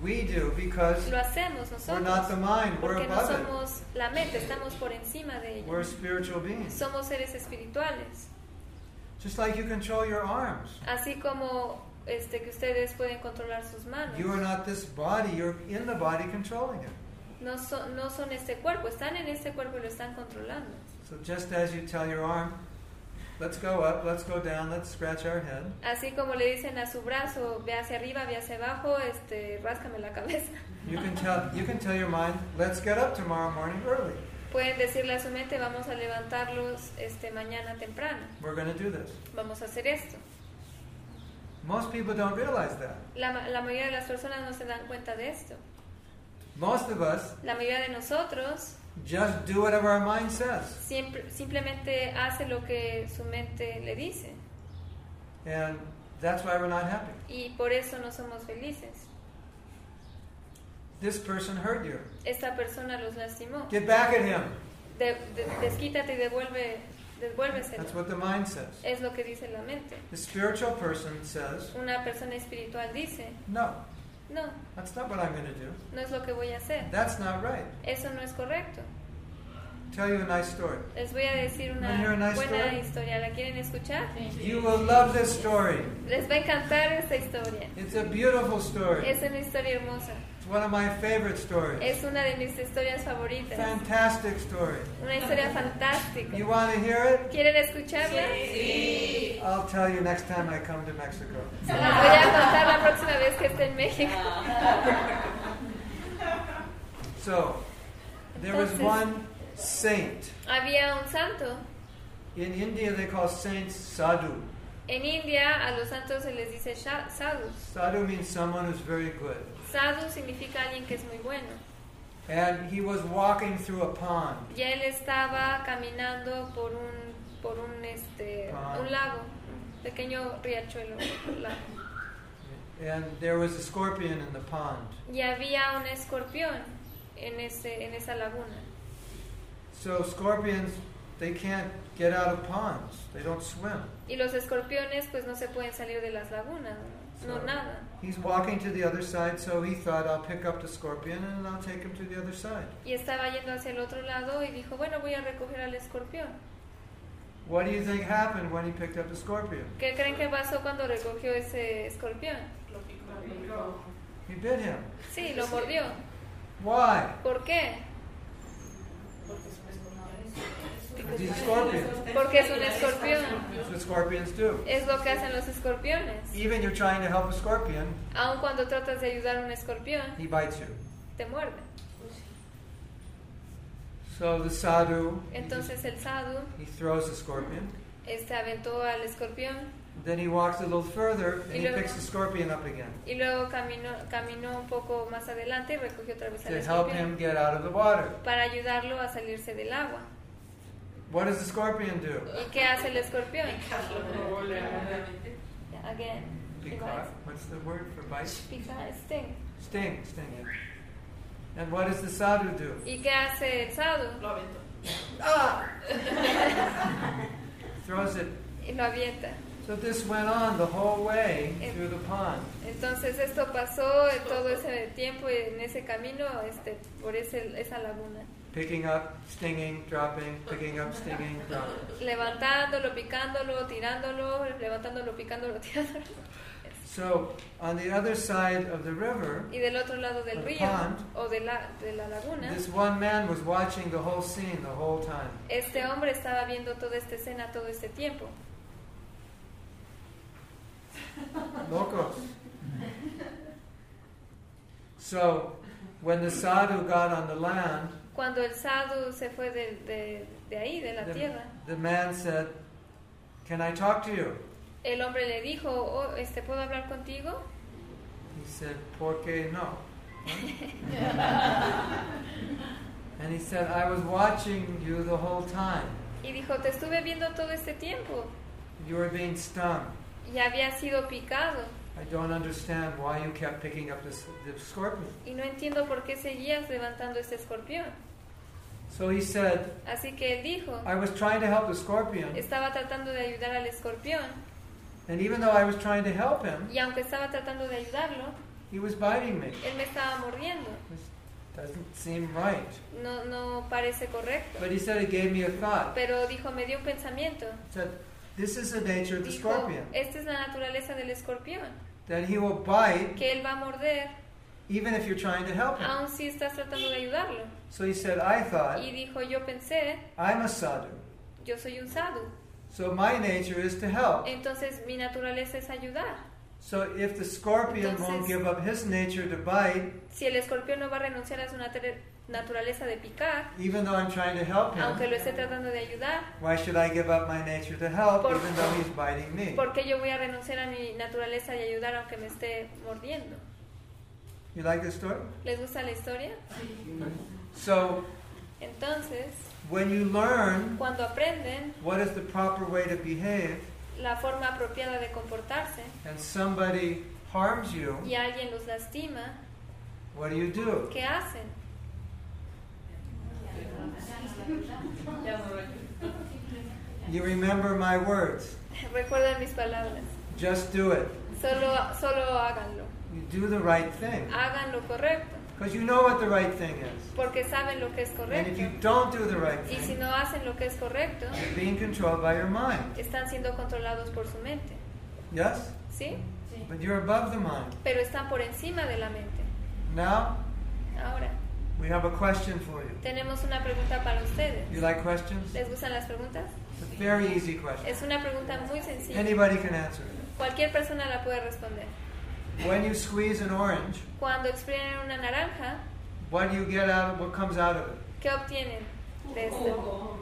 S1: We do because
S2: Lo hacemos
S1: we're not the
S2: nosotros.
S1: mind we're
S2: Porque no
S1: above it
S2: somos la mente, estamos por encima de
S1: we're
S2: ella.
S1: spiritual beings
S2: Somos seres espirituales.
S1: just like you control your arms
S2: Así como este, que ustedes pueden controlar sus manos.
S1: you are not this body you're in the body controlling it
S2: No son, no son este cuerpo, están en este cuerpo y lo están controlando.
S1: So just as you tell your arm, let's go up, let's go down, let's scratch our head,
S2: Así como le dicen a su brazo, ve hacia arriba, ve hacia abajo, este, ráscame la cabeza. (laughs)
S1: you can tell you can tell your mind, let's get up tomorrow morning early.
S2: Pueden decirle a su mente, vamos a levantarlos este, mañana temprano,
S1: We're going to do this.
S2: vamos a hacer esto.
S1: Most people don't realize that.
S2: La, la mayoría de las personas no se dan cuenta de esto.
S1: Most of us
S2: La mayoría de nosotros
S1: just do whatever our mind says.
S2: siempre, simplemente hace lo que su mente le dice
S1: And that's why we're not happy.
S2: y por eso no somos felices.
S1: This person hurt you.
S2: esta persona los lastimó.
S1: Get back at him.
S2: De- de- desquítate y devuelve, devuélveselo.
S1: That's what the mind says.
S2: Es lo que dice la mente.
S1: The spiritual person says,
S2: Una persona espiritual dice,
S1: No,
S2: no,
S1: that's not what I'm going to do.
S2: no es lo que voy a hacer.
S1: That's not right.
S2: Eso no es correcto.
S1: Tell you a nice story.
S2: Les voy a decir
S1: hear a
S2: una
S1: nice
S2: buena
S1: story?
S2: historia. ¿La quieren escuchar?
S1: You will love this story.
S2: Les va a encantar esta historia.
S1: It's a beautiful story.
S2: Es una historia hermosa.
S1: It's one of my favorite stories.
S2: Es una de mis historias favoritas.
S1: Fantastic story.
S2: Una historia fantástica.
S1: You want to hear it?
S2: ¿Quieren escucharla? Sí.
S1: I'll tell you next time I come to Mexico.
S2: Se las voy a contar la próxima vez que esté en México. (laughs)
S1: So, there was one saint.
S2: Había un santo.
S1: In India, they call saints sadhu.
S2: En India a los santos se les dice sha- sadhus.
S1: Sadhu means someone who's very good.
S2: Sadhu significa alguien que es muy bueno.
S1: And he was walking through a pond.
S2: Y él estaba caminando por un, por un, este, un lago, un pequeño riachuelo. lago.
S1: And there was a scorpion in the pond.
S2: Y había un escorpión en, ese, en esa laguna.
S1: So, scorpions, they can't get out of ponds, they don't swim.
S2: Y los escorpiones pues no se pueden salir de las lagunas, no, nada.
S1: He's walking to the other side, so he thought, I'll pick up the scorpion and I'll take him to the other side.
S2: Y estaba yendo hacia el otro lado y dijo, bueno, voy a recoger al escorpión.
S1: What do you think happened when he picked up the scorpion?
S2: ¿Qué creen que pasó cuando recogió ese escorpión?
S1: He bit him.
S2: Sí, lo mordió.
S1: Why?
S2: ¿Por qué?
S1: Because he's a scorpion.
S2: Porque es un escorpión.
S1: That's what scorpions do.
S2: Es lo que hacen los escorpiones.
S1: Even you're trying to help a scorpion,
S2: Aun cuando tratas de ayudar a un escorpión,
S1: he bites you.
S2: te muerde.
S1: So the sadhu,
S2: Entonces el sadhu
S1: he throws the scorpion.
S2: este, aventó al escorpión
S1: Then he walks a little further and
S2: Y
S1: he
S2: luego-
S1: picks the scorpion up again
S2: y luego caminó, caminó un poco más adelante y recogió otra vez al
S1: to help
S2: escorpión
S1: him get out of the water.
S2: para ayudarlo a salirse del agua.
S1: What does the scorpion do?
S2: ¿Y qué hace el escorpión? (laughs) Again. bites.
S1: What's the word for bite?
S2: Picar, sting.
S1: Sting, sting. And what does the sadhu do?
S2: ¿Y qué hace el sadhu?
S3: Lo aventó.
S1: Ah! (laughs) Throws it.
S2: Y lo avienta.
S1: So this went on the whole way
S2: Eh.
S1: through the pond.
S2: Entonces esto pasó todo ese tiempo en ese camino este, por ese, esa laguna.
S1: Picking up, stinging, dropping, picking up, stinging, dropping.
S2: Levantándolo, picándolo, tirándolo, levantándolo, picándolo, (laughs) tirándolo.
S1: So on the other side of the river,
S2: Y del otro lado del río
S1: pond.
S2: o de la, de la laguna,
S1: this one man was watching the whole scene the whole time.
S2: este hombre estaba viendo toda esta escena todo este tiempo.
S1: Locos. So when the sadhu got on the land,
S2: Cuando el sadhu se fue de, de, de ahí, de la
S1: the,
S2: tierra,
S1: the man said, Can I talk to you?
S2: el hombre le dijo, oh, este, ¿puedo hablar contigo?
S1: He said, ¿Por qué no? (laughs) and he said, I was watching you the whole time.
S2: Y dijo, te estuve viendo todo este tiempo
S1: You were being stung.
S2: y había sido picado.
S1: I don't understand why you kept picking up this, the scorpion.
S2: Y no entiendo por qué seguías levantando este escorpión.
S1: So he said,
S2: Así que él dijo,
S1: I was trying to help the scorpion,
S2: estaba tratando de ayudar al escorpión
S1: and even though I was trying to help him,
S2: y aunque estaba tratando de ayudarlo,
S1: he was biting me.
S2: él me estaba mordiendo.
S1: This doesn't seem right.
S2: No, no parece correcto.
S1: But he said it gave me a thought.
S2: Pero dijo, me dio un pensamiento.
S1: He said, This is the nature of the
S2: Dijo,
S1: scorpion.
S2: esta es la naturaleza del escorpión,
S1: That he will bite
S2: que él va a morder
S1: even if you're trying to help him.
S2: aun si estás tratando de ayudarlo.
S1: So he said, I thought,
S2: Y dijo, yo pensé,
S1: I'm a sadhu.
S2: yo soy un sadhu.
S1: So my nature is to help.
S2: Entonces mi naturaleza es ayudar.
S1: So if the scorpion won't
S2: Entonces-
S1: give up his nature to bite,
S2: Si el escorpión no va a renunciar a su naturaleza de picar,
S1: even though I'm trying to help
S2: aunque
S1: him,
S2: lo esté tratando de ayudar,
S1: why should I give up my nature to help
S2: Por-
S1: even though he's biting me?
S2: ¿por qué yo voy a renunciar a mi naturaleza de ayudar aunque me esté mordiendo?
S1: You like this story?
S2: ¿Les gusta la historia?
S1: So
S2: Entonces,
S1: when you learn
S2: cuando aprenden
S1: what is the proper way to behave
S2: la forma apropiada de comportarse
S1: and somebody harms you,
S2: y alguien los lastima,
S1: what do you do?
S2: ¿qué hacen?
S3: Ya no lo ayuda.
S1: You remember my words.
S2: Recuerden mis palabras.
S1: Just do it.
S2: Solo, solo háganlo.
S1: You do the right thing.
S2: Hagan lo correcto.
S1: Because you know what the right thing is.
S2: Porque saben lo que es
S1: And if
S2: correcto.
S1: you don't do the right
S2: Y si
S1: thing,
S2: no hacen lo que es correcto,
S1: you're being controlled by your mind.
S2: están siendo controlados por su mente.
S1: Yes?
S2: ¿Sí?
S1: But you're above the mind.
S2: Pero están por encima de la mente.
S1: Now,
S2: Ahora,
S1: we have a question for you.
S2: tenemos una pregunta para ustedes.
S1: You like questions?
S2: ¿Les gustan las preguntas?
S1: It's a very easy question.
S2: Es una pregunta muy sencilla.
S1: Anybody can answer it.
S2: Cualquier persona la puede responder.
S1: When you squeeze an orange,
S2: Cuando exprimen una naranja,
S1: what do you get out of what comes out of it?
S2: ¿qué obtienen de este
S3: Jugo.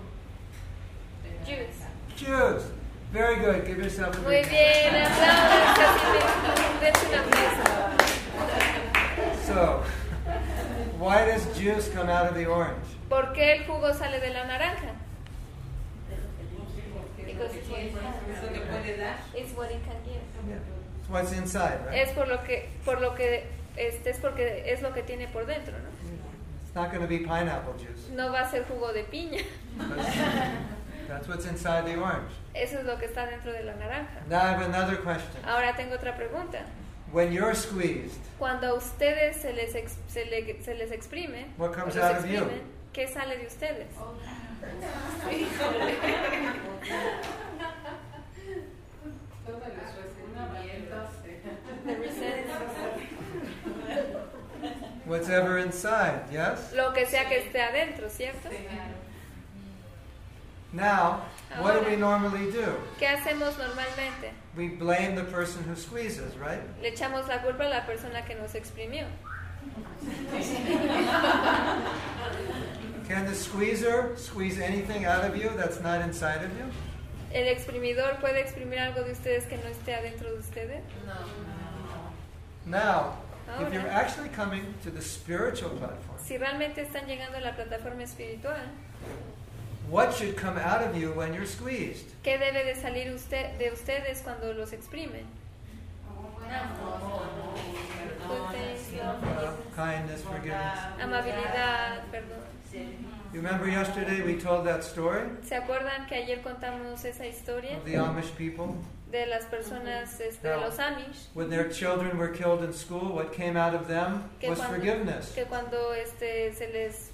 S2: juice?
S1: Juice. Very good. Give yourself a
S2: Muy bien, aplaudan a sí mismos. Dense un aplauso.
S1: So, why does juice come out of the orange?
S2: ¿Por qué el jugo sale de la naranja? Because it's what it
S3: dar.
S2: It's what it can give.
S1: Yeah. It's what's inside, right?
S2: Es por lo que, por lo que, este, es porque es lo que tiene por dentro, ¿no?
S1: It's not going to be pineapple juice.
S2: No va a ser jugo de piña.
S1: That's what's inside the orange.
S2: Eso es lo que está dentro de la naranja.
S1: Now I have another question.
S2: Ahora tengo otra pregunta.
S1: When you're squeezed,
S2: Cuando a ustedes se les, ex- se, le- se les exprime,
S1: What comes out of you?
S2: ¿qué sale de ustedes? Resentment.
S1: whatever inside, yes?
S2: Lo que sea que esté adentro, ¿cierto?
S1: Now, what do we
S2: Ahora.
S1: normally do?
S2: ¿Qué hacemos normalmente?
S1: We blame the person who squeezes, right?
S2: Le echamos la culpa a la persona que nos exprimió.
S1: Can the squeezer squeeze anything out of you that's not inside of you?
S2: ¿El exprimidor puede exprimir algo de ustedes que no esté adentro de ustedes?
S1: Now, if
S2: Ahora.
S1: you're actually coming to the spiritual platform,
S2: Si realmente están llegando a la plataforma espiritual,
S1: what should come out of you when you're squeezed?
S2: ¿qué debe de salir usted, de ustedes cuando los exprimen? Love,
S1: kindness, forgiveness.
S2: amabilidad, perdón.
S1: You remember yesterday we told that story
S2: ¿Se acuerdan que ayer contamos esa historia
S1: of the Amish people?
S2: de las personas, este, de
S1: No.
S2: los Amish?
S1: When their children were killed in school, what came out of them was
S2: cuando,
S1: forgiveness.
S2: que cuando este, se les,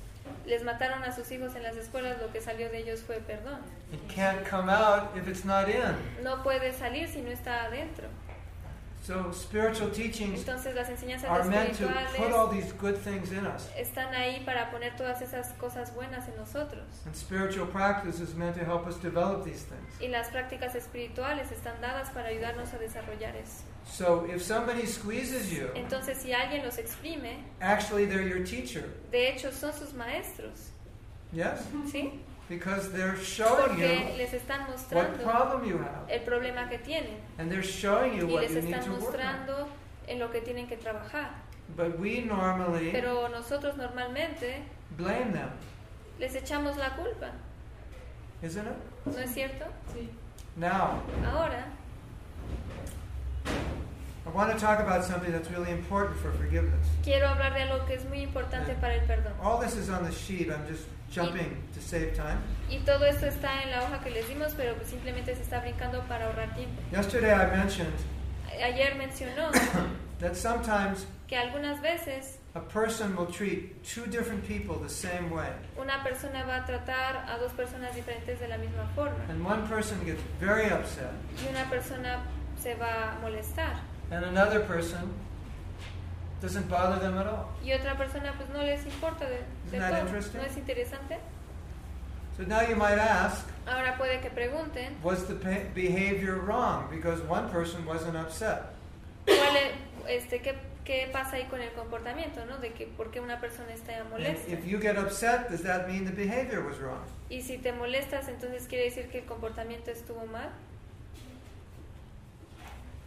S2: les mataron a sus hijos en las escuelas, lo que salió de ellos fue perdón.
S1: It can't come out if it's not in.
S2: No puede salir si no está adentro.
S1: So spiritual teachings
S2: Entonces las enseñanzas
S1: are meant to put all these good things in us.
S2: están ahí para poner todas esas cosas buenas en nosotros.
S1: And spiritual practice is meant to help us develop these things.
S2: Y las prácticas espirituales están dadas para ayudarnos a desarrollar eso.
S1: So if somebody squeezes you,
S2: Entonces, si alguien los exprime,
S1: actually they're your teacher.
S2: de hecho son sus maestros,
S1: Yes?
S2: ¿sí?
S1: Because they're showing
S2: Porque
S1: you
S2: les están
S1: what
S2: mostrando
S1: problem you have.
S2: el problema que tienen
S1: And they're showing you
S2: y
S1: what
S2: les
S1: you need
S2: están
S1: to work on.
S2: mostrando en lo que tienen que trabajar.
S1: But we normally
S2: Pero nosotros normalmente
S1: blame them,
S2: les echamos la culpa,
S1: isn't it?
S2: ¿no es cierto?
S1: Now,
S2: Ahora,
S1: I want to talk about something that's really important for forgiveness.
S2: quiero hablar de algo que es muy importante para el perdón.
S1: All this is on the sheet. I'm just jumping to save time.
S2: Y todo esto está en la hoja que les dimos, pero pues simplemente se está brincando para ahorrar tiempo.
S1: Yesterday I mentioned
S2: Ayer mencionó (coughs)
S1: that sometimes
S2: que algunas veces
S1: a person will treat two different people the same way.
S2: una persona va a tratar a dos personas diferentes de la misma forma
S1: And one person gets very upset,
S2: y una persona se va a molestar
S1: and another person doesn't bother them at all.
S2: y otra persona pues no les importa de, de
S1: Isn't that
S2: todo.
S1: interesting?
S2: ¿No es interesante?
S1: So now you might ask,
S2: Ahora puede que pregunten
S1: was the be- behavior wrong because one person wasn't upset?
S2: cuál es- este, qué, qué pasa ahí con el comportamiento, ¿no? De que por qué una persona está molesta.
S1: if you get upset, does that mean the behavior was wrong?
S2: Y si te molestas, entonces quiere decir que el comportamiento estuvo mal.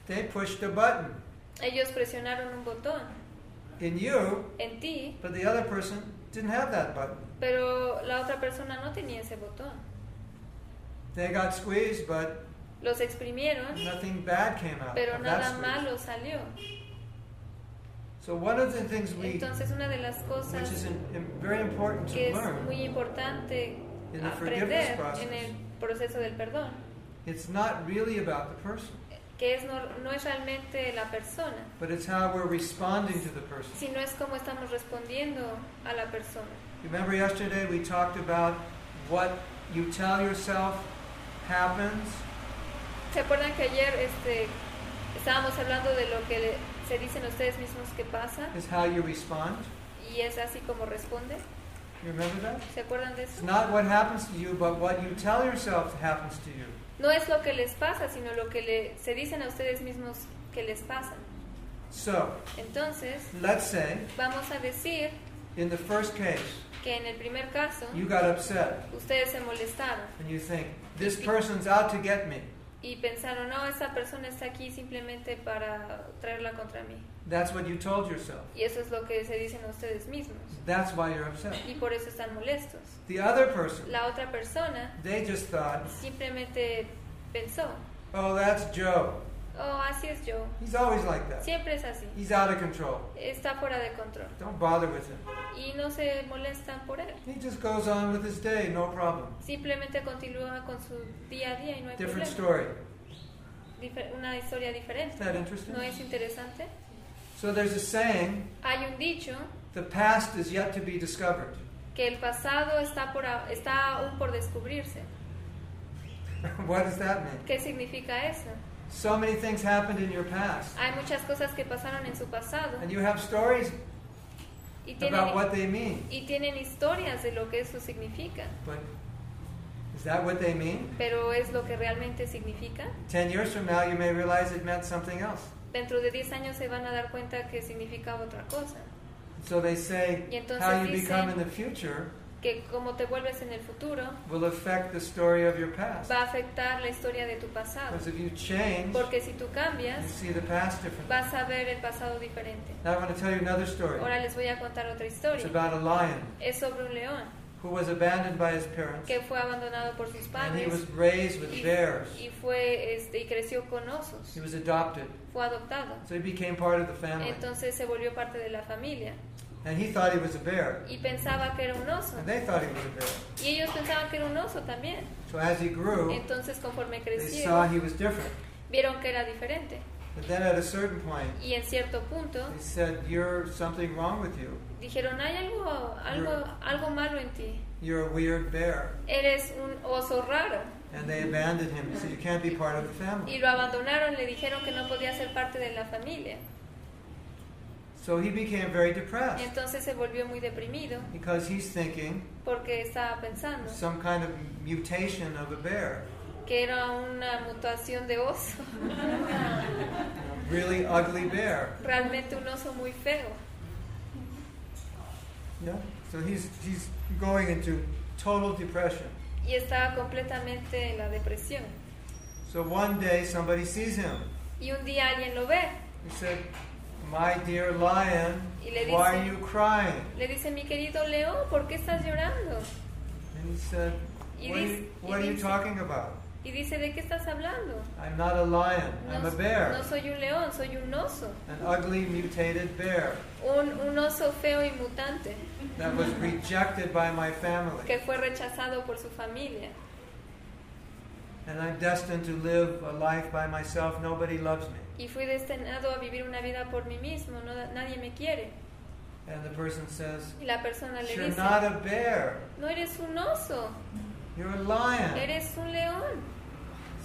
S1: They pushed a button
S2: Ellos presionaron un botón
S1: in you,
S2: en ti,
S1: but the other person didn't have that button.
S2: pero la otra persona no tenía ese botón.
S1: They got squeezed, but
S2: Los exprimieron,
S1: nothing bad came out
S2: pero nada malo salió.
S1: So one of the things we,
S2: Entonces una de las
S1: which
S2: cosas
S1: is in, in- very important
S2: que
S1: to
S2: es
S1: learn,
S2: muy importante
S1: In the forgiveness
S2: aprender
S1: process.
S2: en el proceso del perdón,
S1: it's not really about the person,
S2: que es no, no es realmente la persona,
S1: but it's how we're responding to the person.
S2: sino es cómo estamos respondiendo a la persona.
S1: Remember yesterday we talked about what you tell yourself happens,
S2: ¿Se acuerdan que ayer este, estábamos hablando de lo que se dicen ustedes mismos que pasa
S1: is how you respond.
S2: y es así como responde?
S1: You remember that?
S2: ¿Se acuerdan de
S1: It's
S2: eso?
S1: not what happens to you, but what you tell yourself happens to you.
S2: No es lo que les pasa, sino lo que le- se dicen a ustedes mismos que les pasa.
S1: So,
S2: Entonces,
S1: let's say
S2: vamos a decir
S1: in the first case,
S2: que en el primer caso
S1: you got upset
S2: ustedes se molestaron
S1: and you think, this person's out to get me.
S2: y pensaron, no, esta persona está aquí simplemente para traerla contra mí.
S1: That's what you told yourself.
S2: Y eso es lo que se dicen a ustedes mismos.
S1: That's why you're upset.
S2: Y por eso están molestos.
S1: The other person,
S2: La otra persona
S1: they just thought,
S2: simplemente pensó,
S1: oh, that's Joe.
S2: oh, así es Joe.
S1: He's always like that.
S2: Siempre es así.
S1: He's out of control.
S2: Está fuera de control.
S1: Don't bother with him.
S2: Y no se molestan por él.
S1: He just goes on with his day, no problem.
S2: Simplemente continúa con su día a día y no hay
S1: Different
S2: problema.
S1: story.
S2: Difer- una historia diferente.
S1: Isn't that interesting?
S2: ¿No es interesante?
S1: So there's a saying,
S2: Hay un dicho
S1: the past is yet to be discovered.
S2: Que el pasado está, por, está aún por descubrirse. (laughs)
S1: what does that mean?
S2: ¿Qué significa eso?
S1: So many things happened in your past.
S2: Hay muchas cosas que pasaron en su pasado
S1: And you have stories
S2: y
S1: about
S2: tienen,
S1: what they mean.
S2: y tienen historias de lo que eso significa.
S1: But is that what they mean?
S2: Pero ¿es lo que realmente significa?
S1: Ten years from now, you may realize it meant something else.
S2: Dentro de 10 años se van a dar cuenta que significaba otra cosa.
S1: So they say
S2: Y entonces
S1: how you become in the future
S2: Que como te vuelves en el futuro
S1: will affect the story of your past.
S2: va a afectar la historia de tu pasado.
S1: Because if you change,
S2: Porque si tú
S1: you
S2: cambias,
S1: see the past differently.
S2: vas a ver el pasado diferente.
S1: Now I want to tell you another story.
S2: Ahora les voy a contar otra
S1: It's
S2: historia.
S1: about a lion
S2: Es sobre un león
S1: who was abandoned by his parents,
S2: que fue abandonado por sus
S1: and he
S2: padres
S1: was raised with
S2: y,
S1: bears.
S2: y fue este, y creció con osos.
S1: He was adopted,
S2: Fue adoptado.
S1: so he became part of the family.
S2: Entonces se volvió parte de la familia
S1: And he thought he was a bear,
S2: y pensaba que era un oso.
S1: and they thought he was a bear.
S2: Y ellos pensaban que era un oso también.
S1: So as he grew,
S2: Entonces conforme
S1: they saw
S2: creció,
S1: he was different.
S2: vieron que era diferente.
S1: But then at a certain point,
S2: Y en cierto punto
S1: they said, "You're something wrong with you.
S2: dijeron, hay algo, algo, algo malo en ti.
S1: You're a weird bear."
S2: Eres un oso raro.
S1: And they abandoned him. Said, "You can't be part of the family."
S2: Y lo abandonaron, le dijeron que no podía ser parte de la familia.
S1: So he became very depressed
S2: entonces se volvió muy deprimido
S1: because he's thinking
S2: porque estaba pensando
S1: some kind of mutation of a bear,
S2: que era una mutación de oso,
S1: really ugly bear.
S2: realmente un oso muy feo.
S1: Yeah. So he's he's going into total depression.
S2: Y estaba completamente en la depresión.
S1: So one day somebody sees him.
S2: Y un día alguien lo ve
S1: He said, "My dear lion,
S2: le
S1: why
S2: dice-
S1: are you crying?"
S2: Le dice, mi querido León, ¿por qué estás llorando?
S1: And he said, "What are
S2: dice-
S1: you,
S2: y
S1: what are you
S2: dice-
S1: talking about?
S2: Y dice, ¿de qué estás hablando?
S1: I'm not a lion. I'm
S2: No,
S1: a bear,
S2: no soy un león, soy un oso.
S1: an ugly mutated bear
S2: Un, un oso feo y mutante
S1: that was rejected by my family."
S2: que fue rechazado por su familia.
S1: And I'm destined to live a life by myself. Nobody loves me.
S2: Y fui destinado a vivir una vida por mí mismo, no, nadie me quiere.
S1: And the person says,
S2: Y la persona le
S1: You're
S2: dice,
S1: not a bear.
S2: no eres un oso,
S1: You're a lion.
S2: eres un león.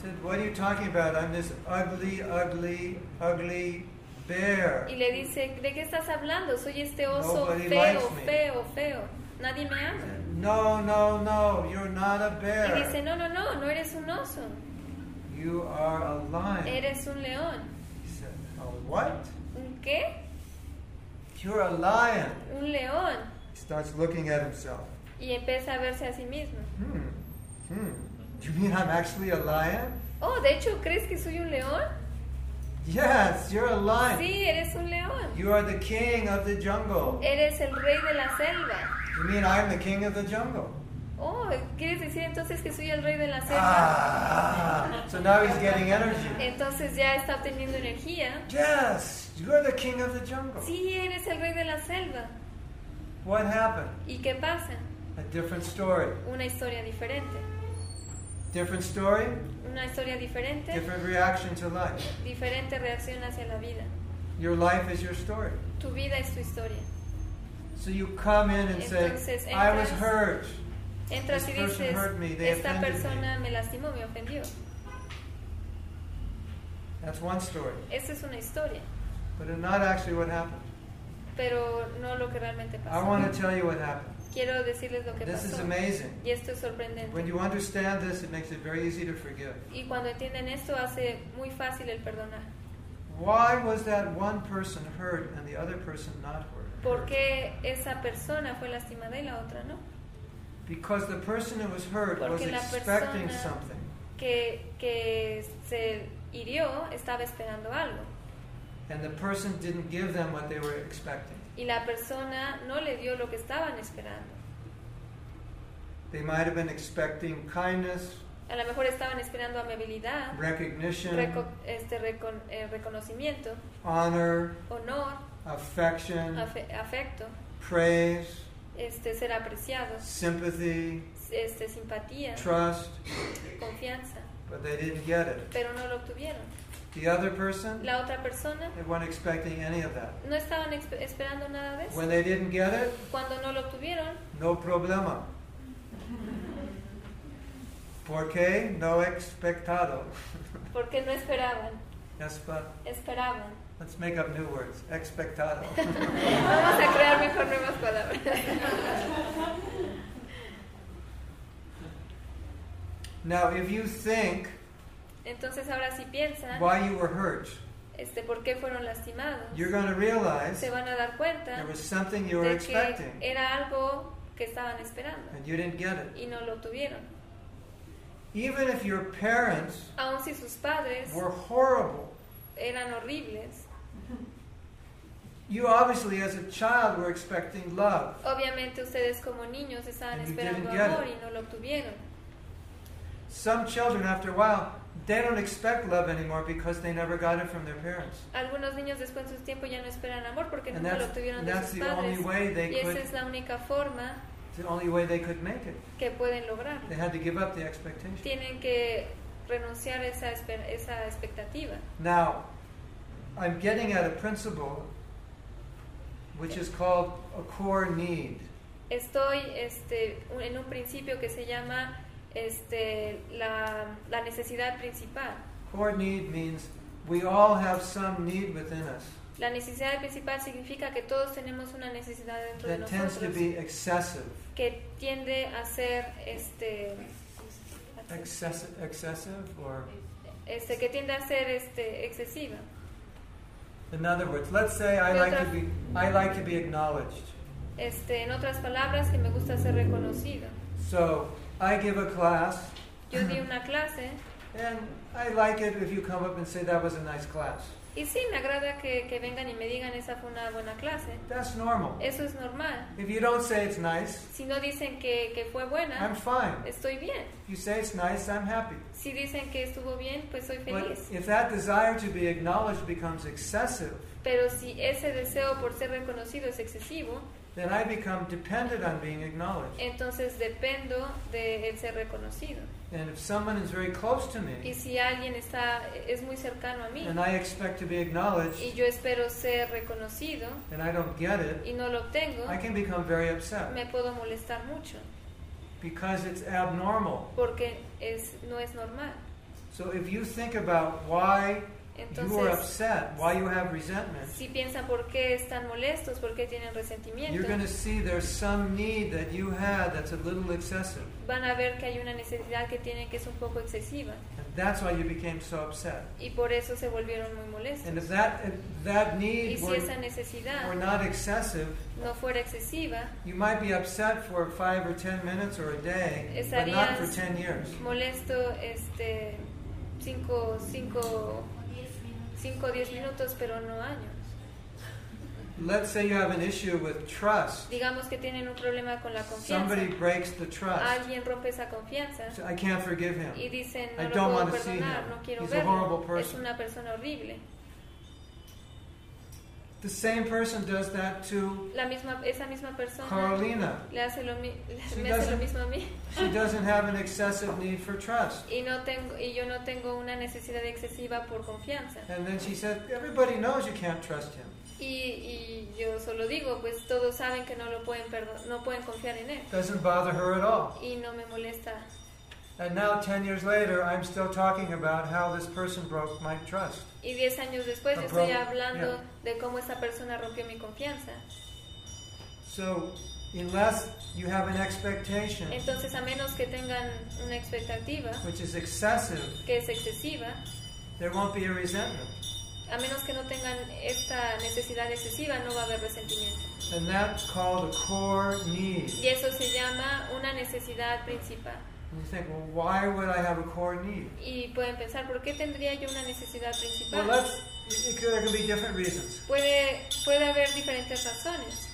S1: Said, What are you talking about? I'm this ugly, ugly, ugly bear.
S2: Y le dice, ¿de qué estás hablando? Soy este oso
S1: Nobody
S2: feo, feo, feo. Nadie me ama.
S1: No, no, no. You're not a
S2: Y dice,
S1: bear.
S2: no, no, no, no eres un oso,
S1: You are a lion.
S2: eres un león.
S1: He said, A what?
S2: ¿Un qué?
S1: You're a lion.
S2: Un león.
S1: He starts looking at himself.
S2: Y empieza a verse a sí mismo.
S1: Hmm. Hmm. You mean I'm actually a lion?
S2: Oh, de hecho, ¿crees que soy un león?
S1: Yes, you're a lion.
S2: Sí, eres un león.
S1: You are the king of the jungle.
S2: Eres el rey de la selva.
S1: You mean I'm the king of the jungle?
S2: Oh, ¿quieres decir entonces que soy el rey de la selva?
S1: Ah, so now he's getting energy.
S2: Entonces ya está obteniendo energía.
S1: Yes, You're the king of the jungle.
S2: Sí, eres el rey de la selva.
S1: What happened?
S2: ¿Y qué pasa?
S1: A different story.
S2: Una historia diferente.
S1: Different story,
S2: Una historia diferente,
S1: different reaction to life.
S2: diferente reacción hacia la vida.
S1: Your life is your story.
S2: Tu vida es tu historia.
S1: So you come in and say,
S2: Entonces,
S1: I was hurt.
S2: Entras
S1: This
S2: y
S1: person
S2: dices,
S1: hurt me, they
S2: esta
S1: offended
S2: persona me lastimó, me ofendió.
S1: That's one story.
S2: Esa es una historia,
S1: But it's not actually what happened.
S2: pero no lo que realmente pasó.
S1: I want to tell you what happened.
S2: Quiero decirles lo que
S1: This is
S2: pasó.
S1: amazing.
S2: Y esto es sorprendente.
S1: When you understand this, it makes it very easy to forgive.
S2: Y cuando entienden esto hace muy fácil el perdonar.
S1: Why was that one person hurt and the other person not hurt?
S2: ¿Por qué esa persona fue lastimada y la otra no?
S1: Because the person who was hurt was
S2: Porque la
S1: expecting
S2: persona-
S1: something.
S2: Que, que se hirió estaba esperando algo.
S1: And the person didn't give them what they were expecting.
S2: Y la persona no le dio lo que estaban esperando.
S1: They might have been expecting kindness,
S2: A lo mejor estaban esperando amabilidad,
S1: recognition,
S2: reco- este, recon- eh, reconocimiento,
S1: honor,
S2: honor,
S1: affection,
S2: afe- afecto,
S1: praise,
S2: este, ser
S1: sympathy,
S2: este, simpatía,
S1: trust,
S2: confianza,
S1: but they didn't get it.
S2: pero no lo obtuvieron.
S1: The other person,
S2: La otra persona
S1: they weren't expecting any of that.
S2: no estaban esperando nada de eso.
S1: When they didn't get it,
S2: Cuando no lo obtuvieron,
S1: no problema. ¿Por qué? No expectado.
S2: porque no esperaban, esperaban.
S1: Let's make up new words. Expectado. (laughs)
S2: Vamos a crear mejor nuevas palabras.
S1: now, if you think
S2: Entonces ahora si piensan,
S1: why you were hurt,
S2: este, ¿por qué fueron lastimados?
S1: you're going to realize
S2: Se van a dar cuenta
S1: there was something you were
S2: de que
S1: expecting
S2: era algo que estaban esperando
S1: and you didn't get it.
S2: y no lo tuvieron.
S1: Even if your parents
S2: Aun si sus padres
S1: were horrible,
S2: eran horribles,
S1: you obviously, as a child, were expecting love.
S2: obviamente ustedes como niños estaban
S1: And
S2: esperando amor y no lo obtuvieron.
S1: Some children, after a while, they don't expect love anymore because they never got it from their parents.
S2: Algunos niños después de un tiempo ya no esperan amor porque
S1: And
S2: nunca lo obtuvieron de
S1: that's
S2: sus
S1: the only
S2: padres.
S1: way they
S2: Y esa
S1: could,
S2: es la única forma
S1: the only way they could make it.
S2: que pueden lograr.
S1: They had to give up the expectation.
S2: Tienen que renunciar a esa, esa expectativa.
S1: Now, I'm getting at a principle which is called a core need.
S2: Estoy este, en un principio que se llama este, la, la necesidad principal.
S1: Core need means we all have some need within us
S2: La necesidad principal significa que todos tenemos una necesidad dentro de
S1: that tends to
S2: nosotros
S1: be excessive.
S2: que tiende a ser este,
S1: Excessive, excessive or
S2: este que tiende a ser este, excesiva.
S1: in other words, let's say I like to be I like to be acknowledged.
S2: Este, en otras palabras, que me gusta ser reconocido.
S1: So I give a class
S2: Yo di una clase
S1: and I like it if you come up and say that was a nice class.
S2: y sí, me agrada que, que vengan y me digan esa fue una buena clase.
S1: That's normal.
S2: Eso es normal.
S1: If you don't say it's nice,
S2: Si no dicen que, que fue
S1: I'm
S2: buena,
S1: fine.
S2: estoy bien.
S1: If you say it's nice, I'm happy.
S2: Si dicen que estuvo bien, pues soy
S1: But
S2: feliz.
S1: if that desire to be acknowledged becomes excessive,
S2: Pero si ese deseo por ser reconocido es excesivo,
S1: then I become dependent on being acknowledged.
S2: entonces dependo de el ser reconocido.
S1: And if someone is very close to me, Y
S2: si alguien está es muy cercano a mí
S1: and I expect to be acknowledged
S2: y yo espero ser reconocido
S1: and I don't get it,
S2: y no lo obtengo,
S1: I can become very upset
S2: me puedo molestar mucho
S1: because it's abnormal.
S2: porque es no es normal.
S1: So if you think about why you are
S2: Entonces,
S1: upset, why you have resentment,
S2: si piensan por qué están molestos, por qué tienen
S1: you're
S2: resentimiento,
S1: going to see there's some need that you had that's a little excessive.
S2: van a ver que hay una necesidad que tienen que es un poco excesiva
S1: And that's why you became so upset.
S2: y por eso se volvieron muy molestos.
S1: And if that if that
S2: Y
S1: need
S2: si
S1: were,
S2: esa necesidad
S1: were not excessive,
S2: no fuera excesiva,
S1: you might be upset for five or ten minutes or a day, but not for
S2: Estarías-
S1: ten years.
S2: molesto este 5 cinco, cinco o 10 minutos, pero no años.
S1: Let's say you have an issue with trust.
S2: Digamos que tienen un problema con la
S1: Somebody
S2: confianza.
S1: breaks the trust.
S2: Alguien rompe esa confianza
S1: So I can't forgive him.
S2: y dicen,
S1: I
S2: no lo
S1: don't
S2: puedo
S1: want to see him.
S2: no quiero
S1: He's a horrible
S2: verlo. Es
S1: person.
S2: una persona horrible.
S1: The same person does that to
S2: La misma, esa misma persona
S1: Carolina.
S2: le hace lo,
S1: She
S2: me hace lo
S1: doesn't-
S2: mismo a mí.
S1: She doesn't have an excessive need for trust. (laughs)
S2: Y, no tengo, y yo no tengo una necesidad excesiva por confianza.
S1: And then she said, Everybody knows you can't trust him.
S2: Y, y yo solo digo, pues todos saben que no lo pueden no pueden confiar en él.
S1: Doesn't bother her at all.
S2: Y no me molesta.
S1: And now, 10 years later, I'm still talking about how this person broke my trust.
S2: Y diez años después yo estoy hablando de cómo esa persona rompió mi confianza.
S1: So, unless you have an expectation,
S2: Entonces, a menos que tengan una expectativa
S1: which is excessive,
S2: que es excesiva,
S1: there won't be a resentment.
S2: a menos que no tengan esta necesidad excesiva, no va a haber resentimiento.
S1: And that's called a core need.
S2: Y eso se llama una necesidad principal.
S1: And you think, well, why would I have a core need?
S2: Y pueden pensar, ¿por qué tendría yo una necesidad
S1: Well,
S2: principal?
S1: let's, it, there can be different reasons.
S2: Puede, puede haber diferentes razones.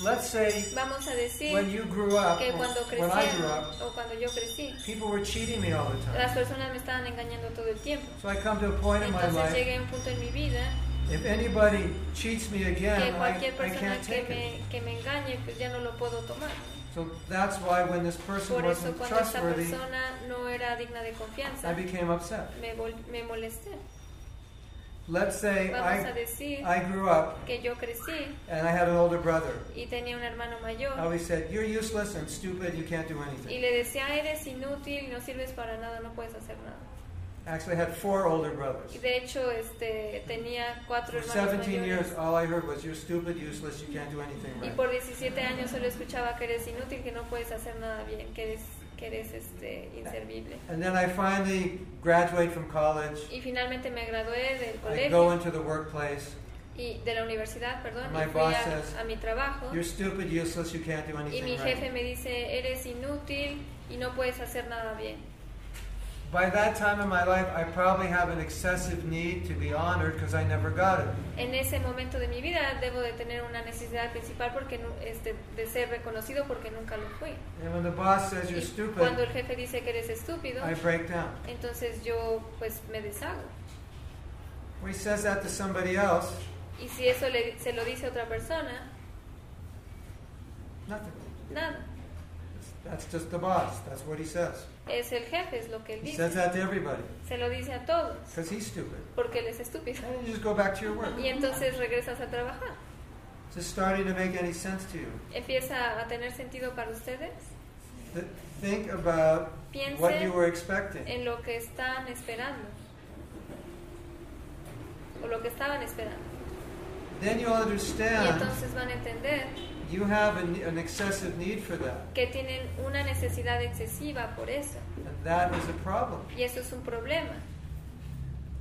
S1: Let's say
S2: Vamos a decir
S1: when you grew up,
S2: que
S1: or
S2: cuando
S1: I
S2: crecieron o cuando yo crecí,
S1: people were cheating me all the time.
S2: las personas me estaban engañando todo el tiempo.
S1: So I come to a point in my
S2: Entonces
S1: life,
S2: llegué a un punto en mi vida
S1: if anybody cheats me
S2: que
S1: again, I,
S2: cualquier
S1: I
S2: persona
S1: can't
S2: que
S1: take it.
S2: me, que me engañe, pues ya no lo puedo tomar.
S1: So that's why when this person
S2: Por eso
S1: wasn't
S2: cuando esta
S1: trustworthy,
S2: persona no era digna de confianza,
S1: I became upset.
S2: me, vol- me molesté.
S1: Let's say
S2: Vamos a
S1: I,
S2: decir
S1: I grew up
S2: que yo crecí
S1: and I had an older brother.
S2: y tenía un hermano
S1: I
S2: mayor
S1: always said, You're useless and stupid, you can't do
S2: y
S1: anything.
S2: le decía, eres inútil, no sirves para nada, no puedes hacer nada.
S1: Actually, I had four older brothers.
S2: Y de hecho este, tenía cuatro
S1: For
S2: hermanos
S1: 17 years,
S2: mayores.
S1: all I heard was, You're stupid, useless, you can't do anything
S2: Y
S1: right.
S2: por 17 años solo escuchaba que eres inútil, que no puedes hacer nada bien, que eres, que eres este, inservible.
S1: And then I finally graduate from college.
S2: Y finalmente me gradué del
S1: I go
S2: colegio
S1: into the workplace.
S2: y de la universidad, perdón,
S1: My
S2: y fui
S1: boss
S2: a,
S1: says,
S2: a mi trabajo
S1: You're stupid, useless, you can't do
S2: y
S1: anything
S2: mi jefe
S1: right.
S2: me dice, eres inútil y no puedes hacer nada bien.
S1: By that time in my life, I probably have an excessive need to be honored because I never got it.
S2: En ese momento de mi vida debo de tener una necesidad principal porque este, de ser reconocido porque nunca lo fui.
S1: And when the boss says you're
S2: Y cuando
S1: stupid,
S2: el jefe dice que eres estúpido,
S1: I break down.
S2: entonces yo pues me deshago.
S1: When he says that to somebody else,
S2: Y si eso le- se lo dice a otra persona,
S1: nothing.
S2: nada.
S1: That's just the boss. That's what he says.
S2: Es el jefe, es lo que él
S1: He
S2: dice.
S1: says that to everybody
S2: Se lo dice a todos
S1: because he's stupid.
S2: porque él es estúpido.
S1: And you just go back to your work.
S2: Y entonces regresas a trabajar.
S1: Is this starting to make any sense to you?
S2: ¿Empieza a tener sentido para ustedes?
S1: Th- Think about what you
S2: Piensen
S1: were expecting.
S2: en lo que están esperando. O lo que estaban esperando.
S1: Then you'll
S2: Y
S1: understand
S2: entonces van a entender
S1: you have a ne- an excessive need for that.
S2: que tienen una necesidad excesiva por eso.
S1: And that is a problem.
S2: Y eso es un problema.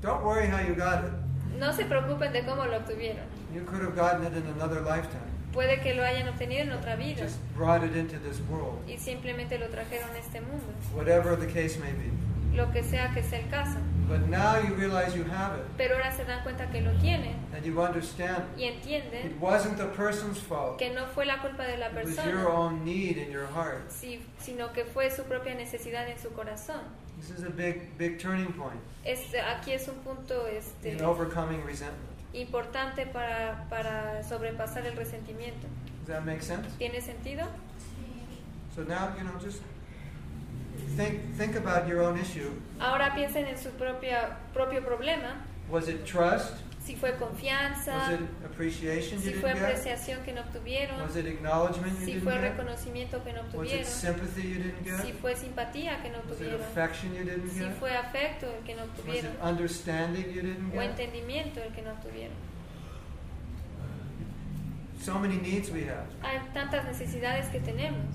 S1: Don't worry how you got it.
S2: No se preocupen de cómo lo obtuvieron.
S1: You could have gotten it in another lifetime.
S2: Puede que lo hayan obtenido en otra vida
S1: Just brought it into this world.
S2: y simplemente lo trajeron a este mundo.
S1: Whatever the case may be.
S2: Lo que sea que sea el caso.
S1: But now you realize you have it.
S2: Pero ahora se dan cuenta que lo tienen
S1: And you understand
S2: y entienden
S1: it wasn't the person's fault.
S2: que no fue la culpa de la
S1: It was your
S2: persona,
S1: own need in your heart.
S2: si- sino que fue su propia necesidad en su corazón.
S1: This is a big, big turning point
S2: Este, aquí es un punto este,
S1: in overcoming resentment.
S2: importante para, para sobrepasar el resentimiento.
S1: Does that make sense?
S2: ¿Tiene sentido?
S1: So now, you know, just think think about your own issue.
S2: Ahora piensen en su propia, propio problema.
S1: Was it trust?
S2: Si fue confianza,
S1: Was it appreciation
S2: si
S1: you
S2: fue
S1: didn't get?
S2: apreciación que no obtuvieron,
S1: Was it acknowledgement you
S2: si
S1: didn't
S2: fue
S1: get?
S2: reconocimiento que no
S1: Was it
S2: obtuvieron,
S1: sympathy you didn't
S2: si
S1: get?
S2: fue simpatía que no
S1: Was it
S2: obtuvieron,
S1: affection you didn't
S2: si
S1: get?
S2: fue afecto el que no
S1: Was it
S2: obtuvieron,
S1: understanding you didn't
S2: o
S1: get?
S2: entendimiento el que no obtuvieron.
S1: So many needs we have.
S2: Hay tantas necesidades que tenemos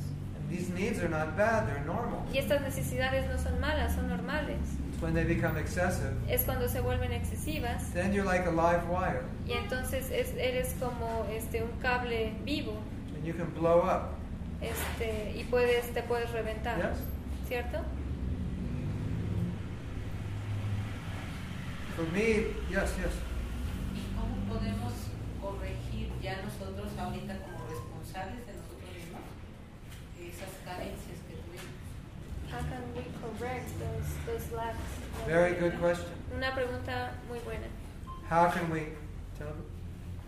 S1: these needs are not bad, they're normal.
S2: y estas necesidades no son malas, son normales.
S1: When they become excessive,
S2: Es cuando se vuelven excesivas
S1: then you're like a live wire
S2: y entonces es- eres como este un cable vivo
S1: and you can blow up.
S2: este y puedes te puedes reventar,
S1: Yes?
S2: ¿cierto?
S1: For me, yes, yes.
S4: ¿Y cómo podemos corregir ya nosotros ahorita como responsables de nosotros mismos esas carencias que tuvimos?
S2: How can we correct those, those lacks?
S1: Very good question.
S2: Una pregunta muy buena.
S1: How can we tell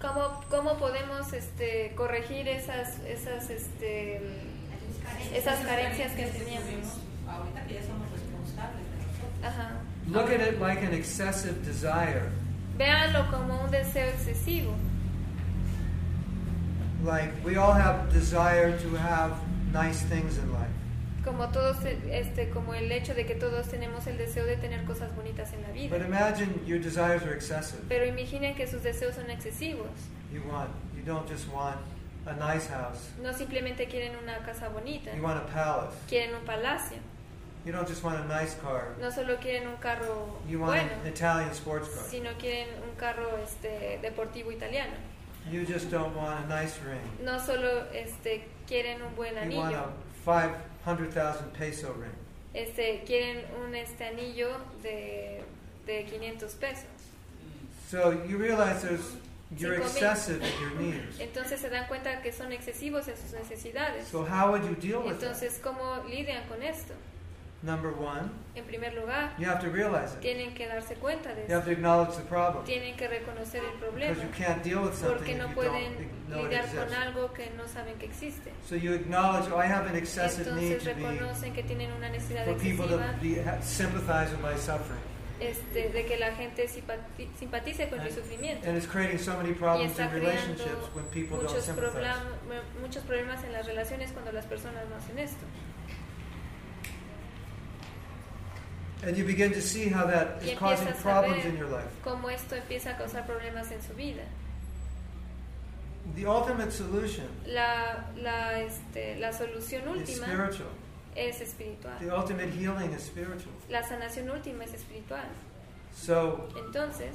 S2: ¿Cómo, cómo podemos este, corregir esas, esas, este, esas carencias que teníamos?
S4: Ahorita que ya somos responsables de nosotros.
S2: Ajá.
S1: Look at it like an excessive desire.
S2: Véanlo como un deseo excesivo.
S1: Like we all have desire to have nice things in life.
S2: Como todos, este, como el hecho de que todos tenemos el deseo de tener cosas bonitas en la
S1: But
S2: vida.
S1: imagine your desires are excessive.
S2: Pero imaginen que sus deseos son excesivos.
S1: You want you don't just want a nice house.
S2: No simplemente quieren una casa bonita,
S1: You want a palace.
S2: quieren un palacio.
S1: You don't just want a nice car.
S2: No solo quieren un carro
S1: You want
S2: bueno,
S1: an Italian sports car.
S2: sino quieren un carro este, deportivo italiano.
S1: You just don't want a nice ring.
S2: No solo este, quieren un buen
S1: You want
S2: anillo,
S1: a 500,000 peso ring.
S2: este, quieren un este anillo de, de 500 pesos.
S1: So you realize there's you're
S2: Cinco mil.
S1: excessive in your needs.
S2: Entonces se dan cuenta que son excesivos en sus necesidades.
S1: So how would you deal with that?
S2: Entonces, ¿cómo lidian con esto?
S1: Number one,
S2: En primer lugar,
S1: you have to realize it.
S2: tienen que darse cuenta de
S1: You have to acknowledge the problem.
S2: Tienen que reconocer el problema.
S1: you can't deal with something
S2: Porque no pueden
S1: don't
S2: lidiar con algo que no saben que existe.
S1: So you acknowledge, oh, I have an excessive need
S2: Entonces
S1: to be
S2: reconocen que tienen una necesidad
S1: for people to be, sympathize with my suffering.
S2: este, de que la gente simpati- simpatice con mi sufrimiento.
S1: And it's creating so many
S2: Y
S1: problems
S2: está
S1: in
S2: creando
S1: relationships when people don't
S2: muchos,
S1: sympathize.
S2: problem- muchos problemas en las relaciones cuando las personas no hacen esto.
S1: And you begin to see how that is causing problems in your life.
S2: cómo esto empieza a causar problemas en su vida.
S1: The ultimate solution
S2: La, la, este, la solución
S1: is
S2: última
S1: spiritual.
S2: es espiritual.
S1: The ultimate healing is spiritual.
S2: La sanación última es espiritual.
S1: So
S2: Entonces,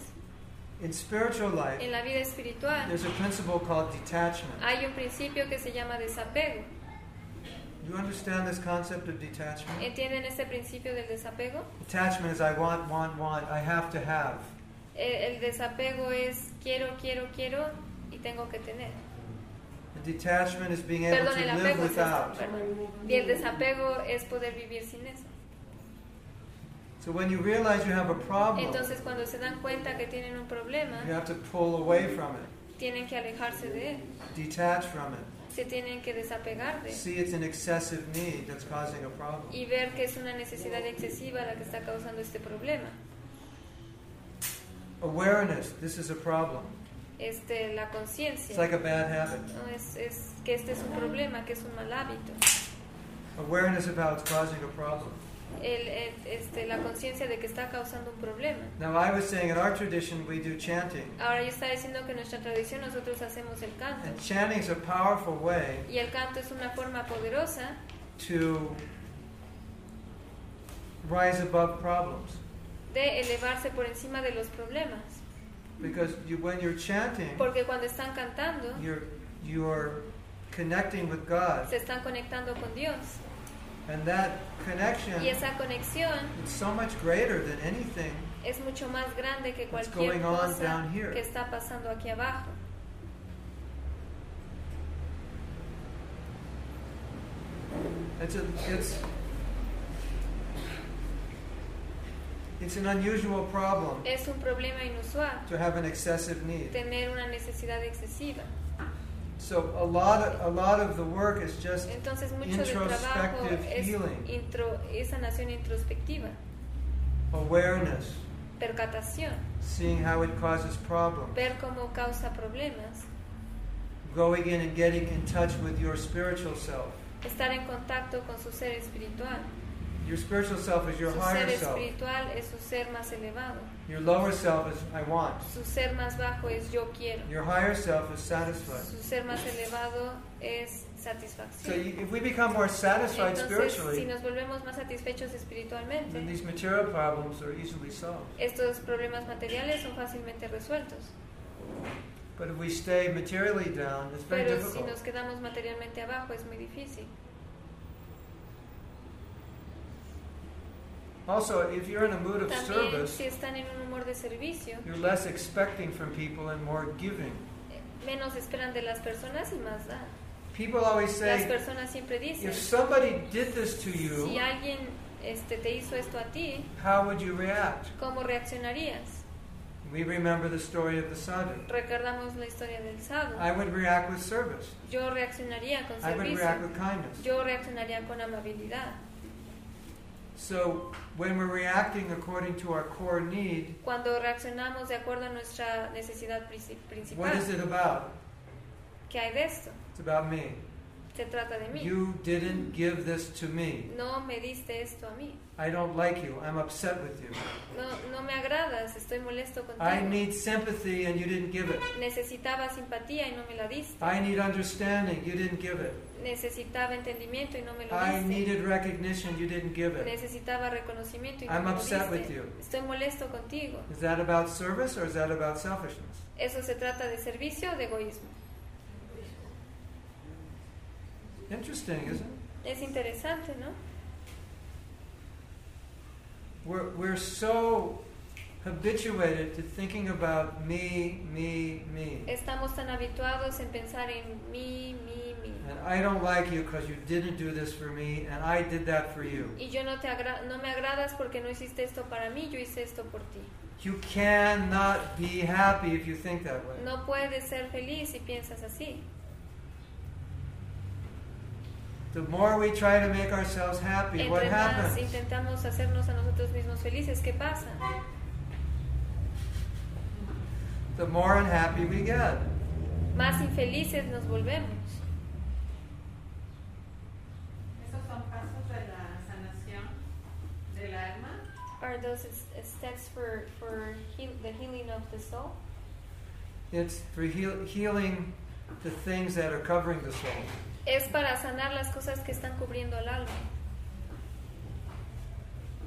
S1: in spiritual life,
S2: en la vida espiritual
S1: there's a principle called detachment.
S2: hay un principio que se llama desapego.
S1: Do you understand this concept of detachment?
S2: ¿Entienden este principio del desapego?
S1: Detachment is I want, want, want, I have to have.
S2: El, el desapego es quiero, quiero, quiero y tengo que tener.
S1: And detachment is being able
S2: Perdón,
S1: to live
S2: es
S1: without.
S2: perdón. Y el desapego es poder vivir sin eso.
S1: So when you realize you have a problem,
S2: Entonces, cuando se dan cuenta que tienen un problema,
S1: you have to pull away from it,
S2: tienen que alejarse de él.
S1: detach from it.
S2: Se tienen que desapegar de él.
S1: See it's an excessive need that's causing a problem.
S2: Y ver que es una necesidad excesiva la que está causando este problema.
S1: Awareness, this is a problem.
S2: Este, la
S1: It's
S2: conciencia.
S1: like a bad habit.
S2: ¿no? Es, es que este es un problema, que es un mal hábito.
S1: Awareness it's causing a problem.
S2: El, el- este, la conciencia de que está causando un problema.
S1: Now, I was saying in our tradition we do chanting.
S2: Ahora yo estaba diciendo que en nuestra tradición nosotros hacemos el canto.
S1: And chanting is a powerful way
S2: Y el canto es una forma poderosa
S1: to rise above problems.
S2: de elevarse por encima de los problemas.
S1: Because you, when you're chanting,
S2: Porque cuando están cantando,
S1: you're, you're connecting with God.
S2: se están conectando con Dios.
S1: And that connection
S2: Y esa conexión
S1: is so much greater than anything.
S2: es mucho más grande que cualquier
S1: going on
S2: cosa
S1: down here?
S2: que está pasando aquí abajo.
S1: It's, a, it's, it's an unusual problem
S2: Es un problema inusual
S1: to have an excessive need.
S2: tener una necesidad excesiva.
S1: So a lot of, a lot of the work is just
S2: Entonces mucho del trabajo
S1: Introspective
S2: es,
S1: healing.
S2: intro, es sanación introspectiva,
S1: awareness,
S2: percatación,
S1: seeing how it causes problems,
S2: ver cómo causa problemas,
S1: going in and getting in touch with your spiritual self.
S2: estar en contacto con su ser espiritual.
S1: Your spiritual self is your
S2: Su
S1: higher
S2: ser
S1: self.
S2: espiritual es su ser más elevado.
S1: Your lower self is I want.
S2: Su ser más bajo es yo quiero.
S1: Your higher self is satisfied.
S2: Su ser más elevado es
S1: So
S2: satisfacción.
S1: you, if we become more satisfied
S2: Entonces, si
S1: spiritually,
S2: nos volvemos más satisfechos
S1: then
S2: espiritualmente,
S1: these material problems are easily solved.
S2: estos problemas materiales son fácilmente resueltos.
S1: But if we stay materially down, it's very
S2: Pero si
S1: difficult.
S2: nos quedamos materialmente abajo es muy difícil.
S1: Also, if you're in a mood of
S2: También
S1: service,
S2: si están en un humor de servicio,
S1: you're less expecting from people and more giving.
S2: eh, menos esperan de las personas y más dan.
S1: People always
S2: Las
S1: say,
S2: personas siempre dicen,
S1: if somebody did this to
S2: si
S1: you,
S2: alguien este, te hizo esto a ti,
S1: how would you react?
S2: ¿cómo reaccionarías?
S1: We remember the story of the sadhu.
S2: Recordamos la historia del sadhu.
S1: I would react with service.
S2: Yo reaccionaría con
S1: I would react
S2: servicio.
S1: with kindness.
S2: Yo reaccionaría con amabilidad.
S1: So when we're reacting according to our core need,
S2: Cuando reaccionamos de acuerdo a nuestra necesidad princi-
S1: what is it about?
S2: ¿qué hay de esto?
S1: It's about me.
S2: Se trata de mí.
S1: You didn't give this to me.
S2: No me diste esto a mí.
S1: I don't like you. I'm upset with you.
S2: No, no me agradas, estoy molesto contigo.
S1: I need sympathy and you didn't give it.
S2: Necesitaba simpatía y no me la diste.
S1: I need understanding. You didn't give it.
S2: Necesitaba entendimiento y no me lo
S1: I needed recognition. You didn't give it.
S2: Necesitaba reconocimiento y no
S1: I'm
S2: me lo
S1: upset
S2: diste.
S1: with you.
S2: Estoy molesto contigo.
S1: Is that about service or is that about selfishness?
S2: ¿Eso se trata de servicio o de egoísmo?
S1: Interesting, isn't it?
S2: Es interesante, ¿no?
S1: We're, we're so habituated to thinking about me, me, me.
S2: Estamos tan habituados en pensar en mí, mí.
S1: And I don't like you because you didn't do this for me and I did that for you.
S2: Y yo no, te no me agradas porque no hiciste esto para mí, yo hice esto por ti.
S1: You cannot be happy if you think that way.
S2: No puedes ser feliz si piensas así.
S1: The more we try to make ourselves happy, what
S2: Entre más
S1: happens?
S2: intentamos hacernos a nosotros mismos felices, ¿qué pasa?
S1: The more unhappy we get.
S2: Más infelices nos volvemos.
S3: Esos son pasos de la sanación del alma.
S2: Are those steps for, for heal, the healing of the soul?
S1: It's for heal, healing the things that are covering the soul.
S2: Es para sanar las cosas que están cubriendo el alma.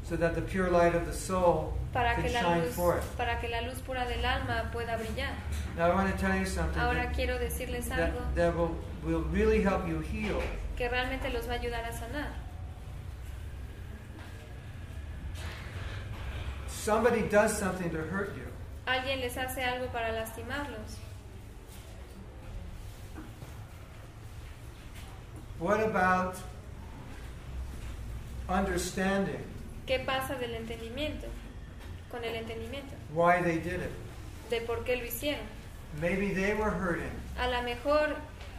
S1: So that the pure light of the soul
S2: Para
S1: can
S2: que, la
S1: shine
S2: luz,
S1: forth.
S2: para que la luz pura del alma pueda brillar.
S1: Now I want to tell you something
S2: Ahora
S1: that,
S2: quiero decirles algo
S1: that, that will, will really help you heal.
S2: que realmente los va a ayudar a sanar.
S1: Somebody does something to hurt you.
S2: Alguien les hace algo para lastimarlos.
S1: What about understanding
S2: ¿Qué pasa del entendimiento? Con el entendimiento.
S1: why they did it?
S2: De por qué lo hicieron.
S1: Maybe they were hurting,
S2: A lo mejor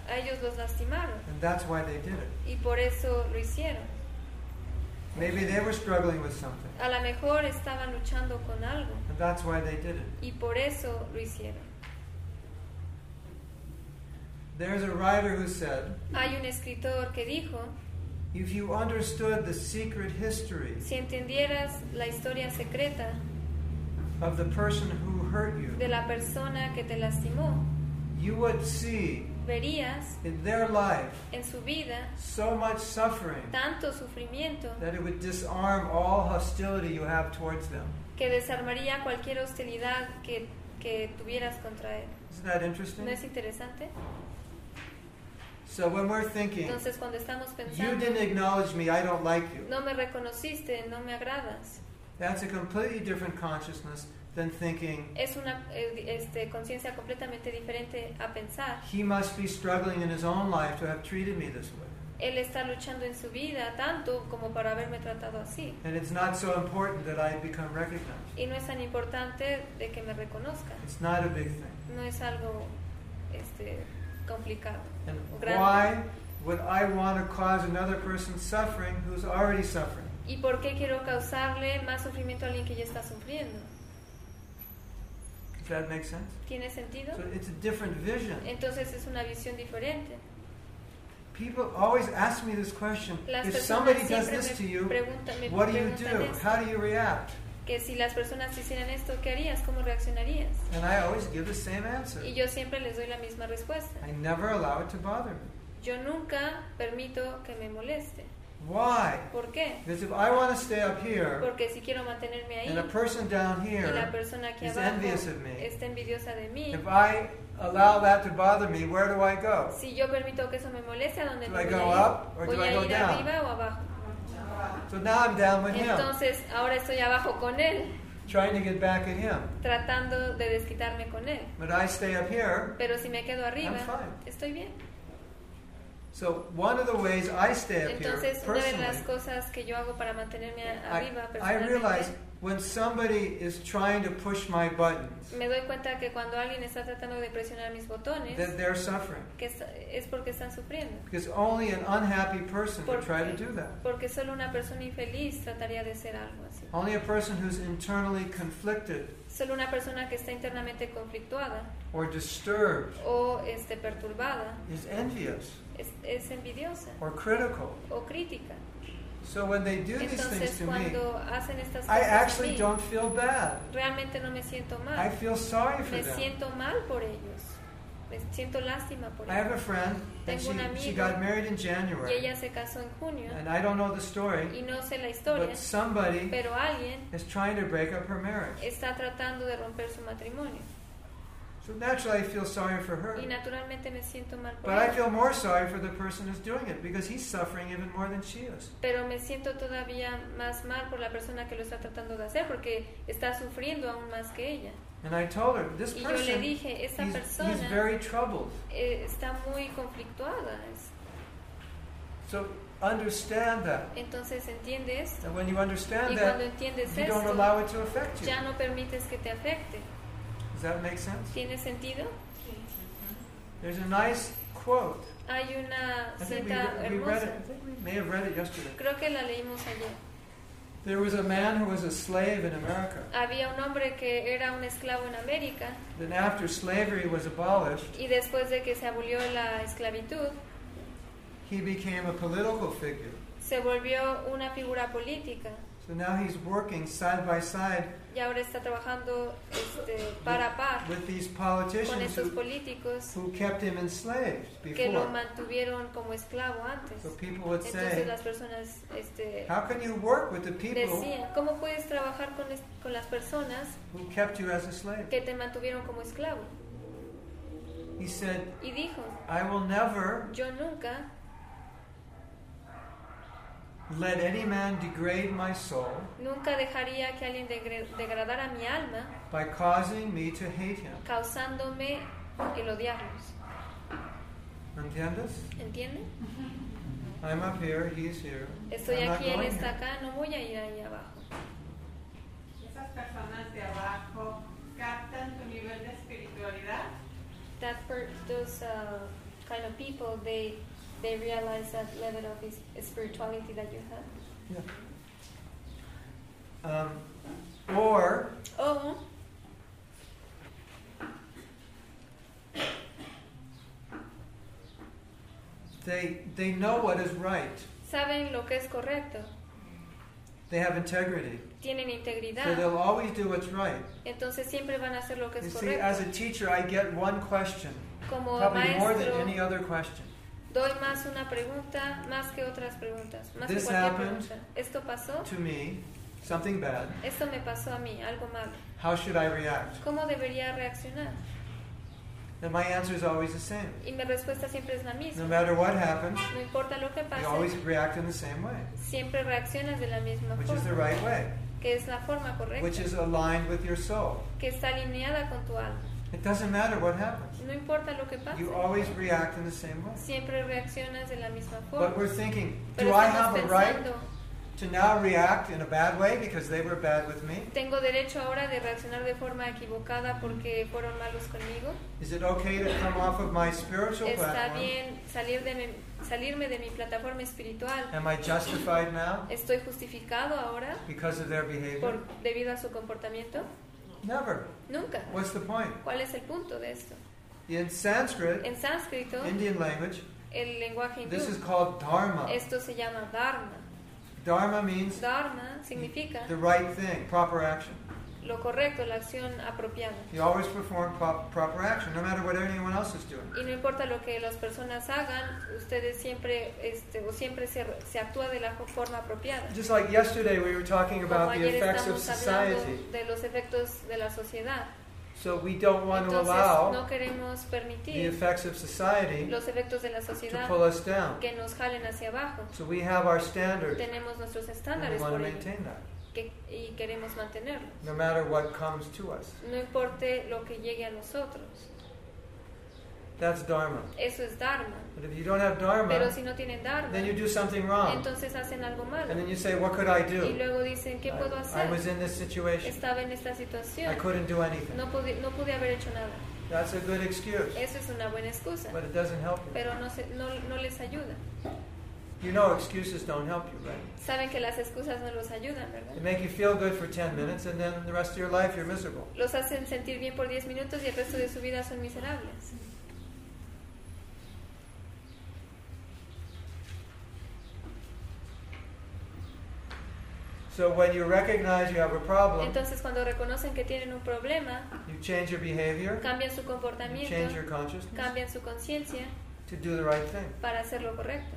S2: a ellos los lastimaron
S1: and that's why they did it.
S2: y por eso lo hicieron.
S1: Maybe they were struggling with something,
S2: A lo mejor estaban luchando con algo
S1: and that's why they did it.
S2: y por eso lo hicieron.
S1: There's a writer who said,
S2: Hay un escritor que dijo,
S1: if you understood the secret history
S2: si entendieras la historia secreta
S1: of the person who hurt you,
S2: de la persona que te lastimó,
S1: you would see
S2: verías
S1: in their life
S2: en su vida
S1: so much suffering
S2: tanto sufrimiento
S1: that it would disarm all hostility you have towards them.
S2: que desarmaría cualquier hostilidad que, que tuvieras contra él.
S1: Isn't that interesting?
S2: ¿No es interesante?
S1: So when we're thinking,
S2: Entonces cuando estamos
S1: you
S2: pensando,
S1: didn't acknowledge me, I don't like you,
S2: no me reconociste, no me agradas,
S1: that's a completely different consciousness than thinking,
S2: es una eh, este, conciencia completamente diferente a pensar.
S1: he must be struggling in his own life to have treated me this way.
S2: Él está luchando en su vida tanto como para haberme tratado así.
S1: And it's not so important that I become recognized.
S2: Y no es tan importante de que me reconozcan.
S1: It's not a big thing.
S2: No es algo este, complicado.
S1: And
S2: grande.
S1: why would I want to cause another person suffering who's already suffering?
S2: ¿Y por qué quiero causarle más sufrimiento a alguien que ya está sufriendo?
S1: Does that make sense?
S2: ¿Tiene sentido?
S1: So it's a different vision.
S2: Entonces es una visión diferente.
S1: People always ask me this question.
S2: Las
S1: If somebody does this to you, what do you do?
S2: esto,
S1: How do you react?
S2: que si las personas te hicieran esto, ¿qué harías? ¿Cómo reaccionarías?
S1: And I always give the same answer.
S2: Y yo siempre les doy la misma respuesta.
S1: I never allow it to bother me.
S2: Yo nunca permito que me moleste.
S1: Why?
S2: ¿Por qué?
S1: Because if I want to stay up here
S2: Porque si quiero mantenerme ahí
S1: and a person down
S2: y la
S1: here,
S2: persona aquí
S1: is
S2: abajo
S1: envious of me,
S2: está envidiosa de mí,
S1: if I allow that to bother me, where do I go?
S2: si yo permito que eso me moleste, ¿a dónde
S1: Do I go up or do
S2: ¿Voy
S1: I go down?
S2: arriba o abajo?
S1: So now I'm down with him,
S2: Entonces ahora estoy abajo con él,
S1: trying to get back at him.
S2: tratando de desquitarme con él.
S1: But I stay up here.
S2: Pero si me quedo arriba,
S1: I'm fine.
S2: estoy bien.
S1: So one of the ways I stay up here
S2: Entonces, una de las
S1: personally,
S2: cosas que yo hago para mantenerme a-
S1: I, I realize when somebody is trying to push my buttons,
S2: Me doy cuenta que cuando alguien está tratando de presionar mis botones,
S1: that they're suffering.
S2: que es, es porque están sufriendo.
S1: Because only an unhappy person would try to
S2: Porque,
S1: do that.
S2: porque solo una persona infeliz trataría de hacer algo así.
S1: Only a person who's internally conflicted
S2: Solo una persona que está internamente conflictuada
S1: or disturbed
S2: o este, perturbada
S1: is envious
S2: es, es envidiosa
S1: or critical.
S2: o crítica.
S1: So when they do these things
S2: Entonces
S1: to me,
S2: hacen estas
S1: I
S2: cosas a
S1: actually
S2: mí,
S1: don't feel bad.
S2: realmente no me siento
S1: I
S2: mal.
S1: feel sorry for
S2: Me
S1: them.
S2: siento mal por ellos. Me siento lástima por
S1: I have a
S2: ellos.
S1: friend, and
S2: Tengo un
S1: she, got married in
S2: Y
S1: January.
S2: ella se casó en junio
S1: And I don't know the story,
S2: y no sé la historia,
S1: but somebody
S2: pero alguien
S1: is trying to break up her marriage.
S2: está tratando de romper su matrimonio.
S1: So naturally, I feel sorry for her.
S2: Y naturalmente me siento mal por
S1: But I feel more sorry for the person who's doing it because he's suffering even more than she is.
S2: Pero me siento todavía más mal por la persona que lo está tratando de hacer porque está sufriendo aún más que ella.
S1: And I told her, this
S2: Y yo le
S1: person,
S2: dije, esta
S1: he's, he's
S2: persona
S1: very troubled.
S2: eh, está muy conflictuada.
S1: So understand that.
S2: Entonces entiende esto.
S1: And when you
S2: Y
S1: understand
S2: cuando
S1: that,
S2: entiendes
S1: you don't
S2: esto,
S1: allow it to affect you.
S2: ya no permites que te afecte.
S1: Does that make sense?
S2: ¿Tiene sentido?
S1: There's a nice quote.
S2: Hay una
S1: I think we,
S2: cita
S1: we read
S2: hermosa.
S1: it. I think we may have read it yesterday.
S2: Creo que la leímos ayer.
S1: There was a man who was a slave in America.
S2: Había un hombre que era un esclavo en América
S1: Then after slavery was abolished,
S2: y después de que se abolió la esclavitud,
S1: he became a political figure.
S2: se volvió una figura política
S1: So now he's working side by side
S2: y ahora está trabajando este, par a par
S1: with these
S2: con estos políticos
S1: who kept him enslaved
S2: que lo mantuvieron como esclavo antes.
S1: So people would
S2: Entonces
S1: say,
S2: las personas este,
S1: How can you work with the people
S2: decían, ¿cómo puedes trabajar con, con las personas
S1: who kept you as a slave?
S2: que te mantuvieron como esclavo?
S1: He said,
S2: Y dijo,
S1: I will never
S2: yo nunca
S1: let any man degrade my soul
S2: Nunca dejaría que alguien degre- degradara mi alma
S1: by causing me to hate him.
S2: causándome el odiarlos.
S1: ¿Entiendes?
S2: ¿Entiende?
S1: I'm up here, he's here.
S2: Estoy
S1: I'm not
S2: aquí, él
S1: going
S2: está
S1: here.
S2: acá, no voy a ir ahí abajo.
S3: Esas personas de abajo captan tu nivel de espiritualidad.
S2: That per, those uh, kind of people, they they realize that level of spirituality that you have.
S1: Yeah. Um, or
S2: O
S1: they they know what is right.
S2: saben lo que es correcto,
S1: They have integrity.
S2: tienen integridad.
S1: So they'll always do what's right.
S2: entonces siempre van a hacer lo que
S1: You
S2: es
S1: see, as a teacher, I get one question,
S2: Como
S1: probably more than any other question.
S2: Doy más una pregunta, más que otras preguntas, más que cualquier pregunta. Esto pasó,
S1: To me, something bad.
S2: esto me pasó a mí, algo malo.
S1: How should I react?
S2: ¿Cómo debería reaccionar?
S1: And my answer is always the same.
S2: Y mi respuesta siempre es la
S1: No
S2: misma.
S1: matter what happens,
S2: No importa lo que
S1: you always
S2: pase,
S1: react in the same way,
S2: siempre reaccionas de la misma
S1: which is the
S2: forma,
S1: right way,
S2: que es la forma
S1: which
S2: correcta,
S1: is aligned with your soul.
S2: que está alineada con tu alma.
S1: It doesn't matter what happens.
S2: No importa lo que pase,
S1: You always react in the same way.
S2: siempre reaccionas de la misma
S1: But
S2: forma.
S1: we're thinking,
S2: Pero
S1: do I have a right
S2: pensando,
S1: to now react in a bad way because they were bad with me?
S2: ¿tengo derecho ahora de reaccionar de forma equivocada porque fueron malos conmigo?
S1: Is it okay to come off of my spiritual
S2: ¿Está
S1: platform?
S2: bien salir de mi- salirme de mi plataforma espiritual?
S1: Am I justified now
S2: ¿Estoy justificado ahora
S1: because of their behavior?
S2: por, debido a su comportamiento?
S1: Never.
S2: Nunca.
S1: What's the point?
S2: ¿Cuál es el punto de esto?
S1: In Sanskrit,
S2: En sánscrito,
S1: Indian language,
S2: el lenguaje hindú,
S1: this is called dharma.
S2: esto se llama dharma.
S1: Dharma means
S2: Dharma significa
S1: the right thing, proper action.
S2: Lo correcto, la acción apropiada.
S1: You always perform prop- proper action, no matter what anyone else is doing.
S2: Y no importa lo que las personas hagan, ustedes siempre, este, o siempre se, se actúa de la forma apropiada.
S1: Just like yesterday, we were talking
S2: Como
S1: about the
S2: ayer
S1: effects of society.
S2: de los efectos de la sociedad.
S1: So we don't want to
S2: Entonces
S1: allow
S2: no queremos
S1: the
S2: permitir
S1: effects of society
S2: los efectos de la
S1: to
S2: sociedad
S1: pull us down.
S2: que nos jalen hacia abajo.
S1: So we have our standards,
S2: Tenemos nuestros
S1: and we
S2: estándares
S1: want to maintain that,
S2: que- y queremos mantenerlos.
S1: no matter what comes to us.
S2: No importe lo que llegue a nosotros.
S1: That's Dharma.
S2: Eso es Dharma.
S1: But if you don't have Dharma,
S2: Pero si no tienen Dharma,
S1: then you do something wrong.
S2: entonces hacen algo malo.
S1: And then you say, what could I
S2: Y
S1: do?
S2: luego dicen, ¿qué puedo
S1: I, I
S2: hacer?
S1: was in this situation.
S2: Estaba en esta
S1: I
S2: situación.
S1: couldn't do anything.
S2: No pude, no pude haber hecho nada.
S1: That's a good excuse.
S2: Eso es una buena excusa.
S1: But it doesn't help you.
S2: Pero no, se- no, no les ayuda.
S1: You know excuses don't help you, right?
S2: Saben que las excusas no los ayudan,
S1: They
S2: ¿verdad?
S1: make you feel good for 10 minutes and then the rest of your life you're miserable.
S2: Los hacen sentir bien por 10 minutos y el resto de su vida son miserables.
S1: So when you recognize you have a problem,
S2: Entonces cuando reconocen que tienen un problema,
S1: you change your behavior,
S2: cambian su
S1: you
S2: comportamiento,
S1: change your consciousness
S2: cambian su conciencia
S1: to do the right thing
S2: para hacer lo correcto,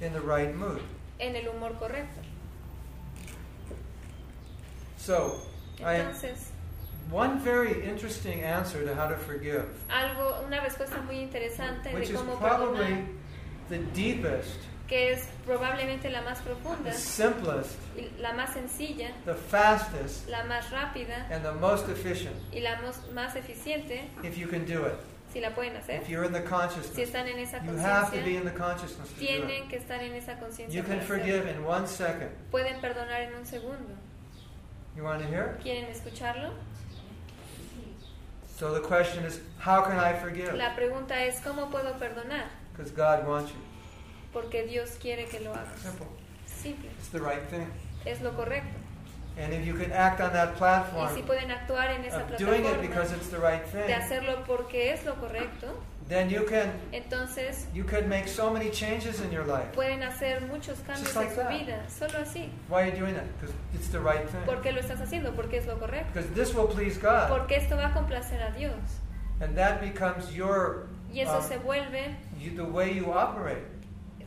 S1: in the right mood.
S2: en el humor correcto.
S1: So, I,
S2: Entonces,
S1: one very interesting answer to how to forgive,
S2: algo, una respuesta muy interesante
S1: which
S2: de
S1: is
S2: cómo
S1: probably
S2: perdonar,
S1: the deepest,
S2: que es probablemente la más profunda,
S1: the simplest,
S2: la más sencilla,
S1: the fastest,
S2: la más rápida
S1: and the most efficient
S2: y la más eficiente,
S1: if you can do it.
S2: Si la pueden hacer.
S1: If you're in the
S2: Si
S1: consciousness,
S2: están en esa
S1: you have to be
S2: conciencia,
S1: in the consciousness to do it.
S2: tienen que estar en esa conciencia.
S1: You can
S2: para
S1: forgive
S2: hacerlo.
S1: in one second.
S2: Pueden perdonar en un segundo.
S1: You want to hear?
S2: ¿Quieren escucharlo?
S1: So the question is, how can I forgive?
S2: La pregunta es, ¿cómo puedo perdonar?
S1: Because God wants you.
S2: Porque Dios quiere que lo hagas.
S1: Simple.
S2: Simple.
S1: It's the right thing.
S2: Es lo correcto.
S1: And if you can act on that
S2: Y si
S1: platform
S2: pueden actuar en esa
S1: of doing it because
S2: plataforma
S1: it's the right
S2: de hacerlo porque es lo correcto,
S1: then you can
S2: entonces
S1: you can make so many changes in your life.
S2: pueden hacer muchos cambios
S1: like
S2: en su
S1: that.
S2: vida. Solo así.
S1: Why are you doing that? Because it's the right thing.
S2: ¿Por qué lo estás haciendo? Porque es lo correcto.
S1: Because this will please God.
S2: Porque esto va a complacer a Dios.
S1: And that becomes your
S2: Y eso
S1: um,
S2: se vuelve,
S1: you, the way you operate.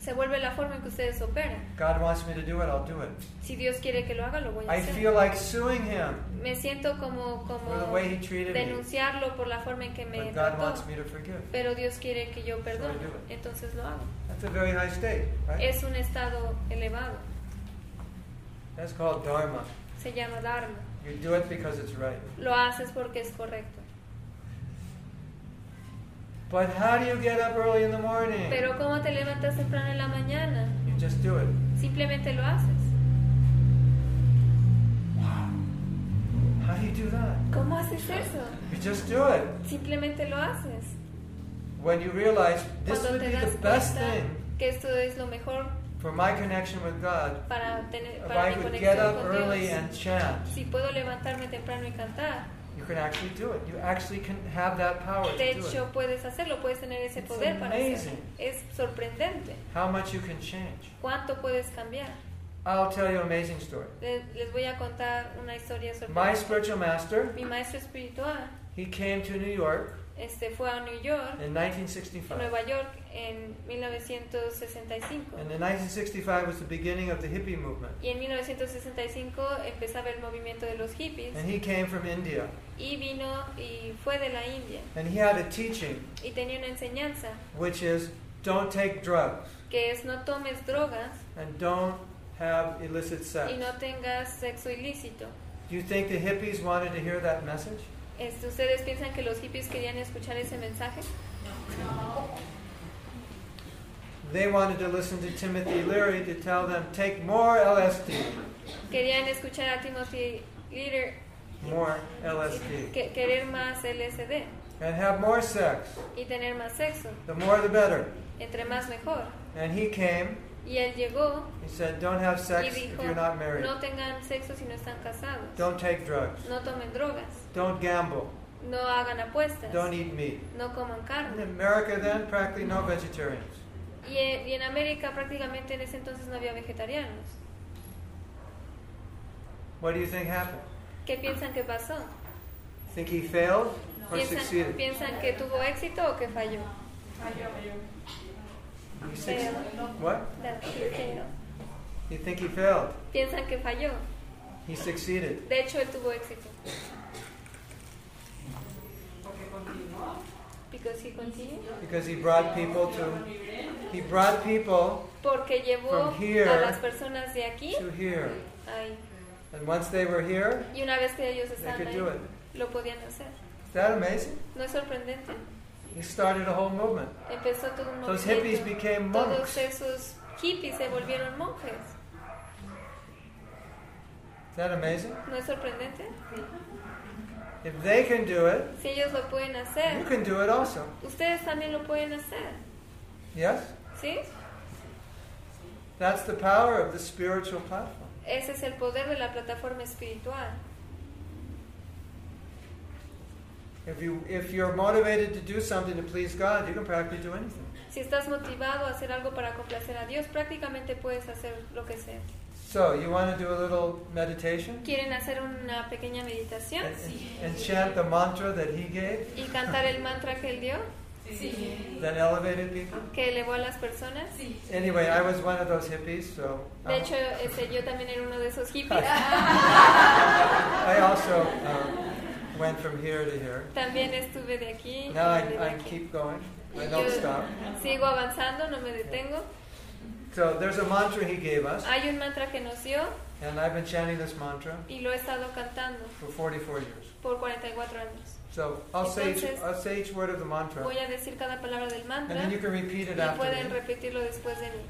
S2: Se vuelve la forma en que ustedes operan.
S1: God wants me to do it, I'll do it.
S2: Si Dios quiere que lo haga, lo voy a
S1: I
S2: hacer.
S1: feel like suing him
S2: Me siento como,
S1: the
S2: como
S1: way he treated me.
S2: denunciarlo por la forma en que me
S1: But God
S2: trató.
S1: wants me to forgive.
S2: Pero Dios quiere que yo perdone.
S1: do it.
S2: Entonces lo hago.
S1: That's a very high state, right?
S2: Es un estado elevado.
S1: That's called dharma.
S2: Se llama Dharma.
S1: You do it because it's right.
S2: Lo haces porque es correcto.
S1: But how do you get up early in the morning?
S2: Pero ¿cómo te levantas temprano en la mañana?
S1: You just do it.
S2: Simplemente lo haces.
S1: How do you do that?
S2: ¿Cómo haces eso?
S1: You just do it.
S2: Simplemente lo haces.
S1: When you realize this
S2: Cuando
S1: would be the best thing
S2: que esto es lo mejor
S1: for my connection with God,
S2: para, tener,
S1: if
S2: para
S1: I
S2: mi
S1: could get up early
S2: Dios.
S1: and chant,
S2: Si puedo levantarme temprano y cantar,
S1: can actually do it. You actually can have that power
S2: de
S1: to do
S2: hecho puedes hacerlo, puedes tener ese
S1: It's
S2: poder para hacerlo.
S1: amazing.
S2: Es sorprendente
S1: How much you can change.
S2: cuánto puedes cambiar.
S1: I'll tell you an amazing story.
S2: Les voy a contar una historia sorprendente.
S1: My spiritual master,
S2: Mi maestro espiritual
S1: he came to New York
S2: este, fue a New York,
S1: in
S2: a
S1: 1965.
S2: Nueva York, en 1965.
S1: And in 1965 was the beginning of the hippie movement.
S2: Y en 1965 empezaba el movimiento de los hippies
S1: And he came from India.
S2: y vino y fue de la India
S1: And he had a teaching,
S2: y tenía una enseñanza
S1: which is don't take drugs
S2: que es no tomes drogas
S1: and don't have illicit sex.
S2: y no tengas sexo ilícito.
S1: Do you think the hippies wanted to hear that message?
S2: Este, ¿Ustedes piensan que los hippies querían escuchar ese mensaje?
S1: They wanted to listen to Timothy Leary to tell them take more LSD,
S2: Querían escuchar a Timothy Leader
S1: more LSD,
S2: que, querer más LSD
S1: and have more sex.
S2: y tener más sexo.
S1: The more the better.
S2: Entre más mejor.
S1: And he came,
S2: Y él llegó
S1: he said, don't have
S2: y
S1: sex if
S2: dijo,
S1: you're not married.
S2: no tengan sexo si no están casados.
S1: Don't take drugs.
S2: No tomen drogas.
S1: Don't gamble.
S2: No hagan apuestas.
S1: Don't eat meat.
S2: No coman
S1: In
S2: carne.
S1: America then, practically no vegetarians.
S2: Y en, y en América prácticamente en ese entonces no había vegetarianos.
S1: What do you think happened?
S2: ¿Qué piensan que pasó?
S1: Think he failed or
S2: ¿Piensan,
S1: succeeded?
S2: ¿Piensan que tuvo éxito o que falló?
S1: He suc-
S2: Failed.
S1: what?
S2: That he failed.
S1: You think he failed?
S2: Piensan que falló.
S1: He succeeded.
S2: De hecho, él tuvo éxito. Because he continued.
S1: Because he brought people to he brought people
S2: Porque llevó
S1: From here
S2: a las personas de aquí
S1: to here.
S2: ahí.
S1: And once they were here,
S2: Y una vez que ellos
S1: they
S2: estaban
S1: could
S2: ahí,
S1: do it.
S2: lo podían hacer.
S1: Is that amazing?
S2: ¿No es sorprendente?
S1: He started a whole movement.
S2: Empezó todo un
S1: Those hippies
S2: movimiento.
S1: became
S2: Todos
S1: monks.
S2: esos hippies se volvieron monjes.
S1: Is that amazing?
S2: ¿No es sorprendente?
S1: If they can do it,
S2: Si ellos lo pueden
S1: you
S2: hacer,
S1: can do it also.
S2: ustedes también lo pueden hacer.
S1: Yes?
S2: ¿Sí?
S1: That's the power of the spiritual platform.
S2: Ese es el poder de la plataforma espiritual.
S1: If you if you're motivated to do something to please God, you can practically do anything.
S2: Si estás motivado a hacer algo para complacer a Dios, prácticamente puedes hacer lo que sea.
S1: So you want to do a little meditation
S2: ¿Quieren hacer una pequeña meditación
S1: and, and, and chant the mantra that he gave
S2: y cantar el mantra que él dio,
S3: Sí.
S1: that elevated people.
S2: que elevó a las personas?
S3: Sí.
S1: Anyway, I was one of those hippies, so
S2: De
S1: um,
S2: hecho, este, yo también era uno de esos hippies. (laughs)
S1: I also um, went from here to here.
S2: También estuve de aquí.
S1: Now I,
S2: y
S1: I
S2: aquí.
S1: keep going. I
S2: Y
S1: don't stop.
S2: sigo avanzando, no me detengo.
S1: So there's a mantra he gave us,
S2: Hay un mantra que nos dio
S1: and I've been chanting this mantra
S2: y lo he estado cantando
S1: for 44 years.
S2: por 44 años.
S1: So I'll say each, I'll say each word of the mantra,
S2: Voy a decir cada palabra del
S1: and
S2: mantra
S1: then you can repeat
S2: y
S1: it after
S2: pueden
S1: me.
S2: repetirlo después de mí.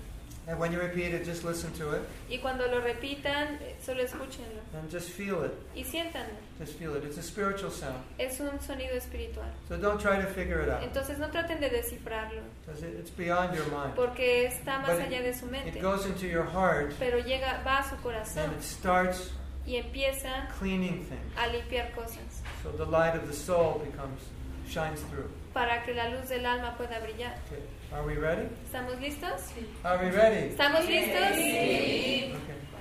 S1: And when you repeat it, just listen to it
S2: Y cuando lo repitan, solo escúchenlo
S1: and just feel it.
S2: y siéntanlo.
S1: Just feel it. It's a spiritual sound.
S2: Es un sonido espiritual.
S1: So don't try to figure it out
S2: Entonces no traten de descifrarlo,
S1: because it, it's beyond your mind.
S2: porque está más
S1: But
S2: allá de su
S1: It
S2: mente.
S1: goes into your heart
S2: Pero llega, va a su corazón
S1: and it starts
S2: y empieza
S1: cleaning things.
S2: a limpiar cosas
S1: So the light of the soul becomes shines through.
S2: para que la luz del alma pueda brillar.
S1: Okay. Are we ready?
S2: ¿Estamos listos?
S1: Are we ready?
S2: ¿Estamos listos?
S1: Okay.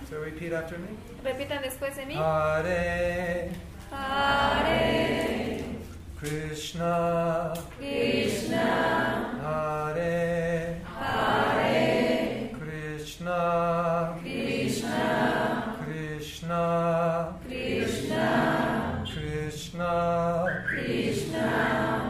S1: So repeat after me.
S2: Repitan después de mí.
S1: Hare
S2: Hare
S1: Krishna
S2: Krishna
S1: Hare
S2: Hare
S1: Krishna
S2: Krishna
S1: Krishna
S2: Krishna
S1: Krishna
S2: Krishna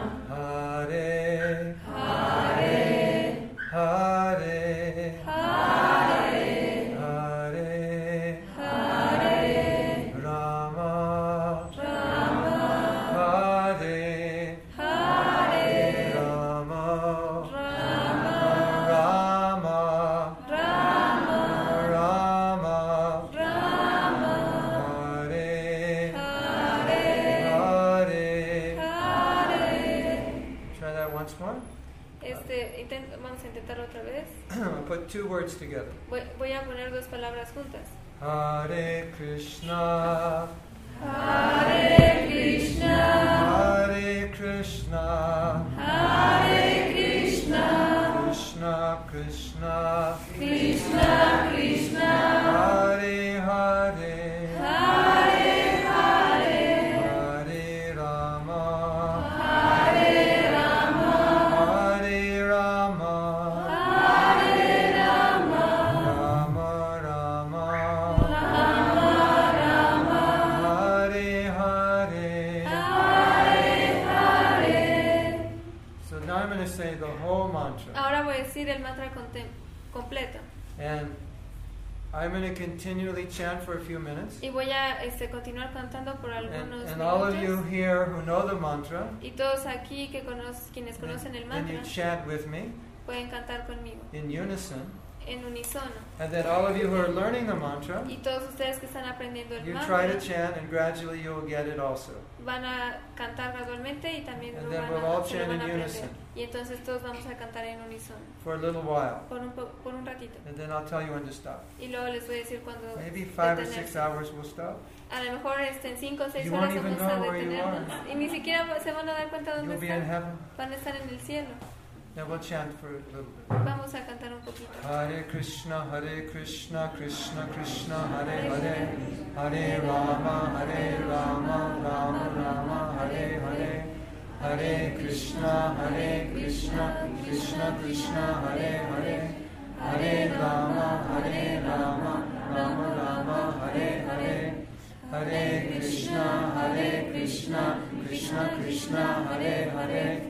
S1: words together.
S2: Voy, voy a poner dos palabras juntas.
S1: Hare Krishna.
S2: Hare Krishna.
S1: Hare Krishna.
S2: Hare Krishna.
S1: Krishna Krishna.
S2: Krishna Krishna
S1: And I'm going to continually chant for a few minutes.
S2: y voy a este, continuar cantando por
S1: And,
S2: algunos
S1: and all of you
S2: minutos.
S1: here who know the mantra,
S2: Y todos aquí que quienes conocen el
S1: and you
S2: mantra
S1: chant with me
S2: pueden cantar conmigo
S1: in unison.
S2: En unisono.
S1: And then all of you who are learning the mantra,
S2: Y todos ustedes que están aprendiendo el
S1: you try to
S2: mantra
S1: chant and gradually you will get it also.
S2: van a cantar gradualmente y también
S1: And
S2: lo
S1: then
S2: van,
S1: we'll
S2: a,
S1: all chant in unison.
S2: Y entonces todos vamos a cantar en unisono
S1: for a little while.
S2: por un, po- por un ratito.
S1: And then I'll tell you when to stop.
S2: Y luego les voy a decir cuando
S1: Maybe five or six hours will stop.
S2: A lo mejor este, en 5 o 6
S1: You
S2: horas vamos a detenernos. Y ni siquiera se van a dar cuenta dónde
S1: You'll
S2: están. Van a estar en el cielo.
S1: Then we'll chant for a little bit.
S2: Vamos a cantar un poquito.
S1: Hare Krishna, Hare Krishna, Krishna Krishna, Hare Hare, Hare Rama, Hare Rama, Rama Rama, Hare Hare, Hare Krishna, Hare Krishna, Krishna Krishna, Hare Hare, Hare Rama, Hare Rama, Rama Rama, Hare Hare, Hare Krishna, Hare Krishna, Krishna Krishna, Hare Hare.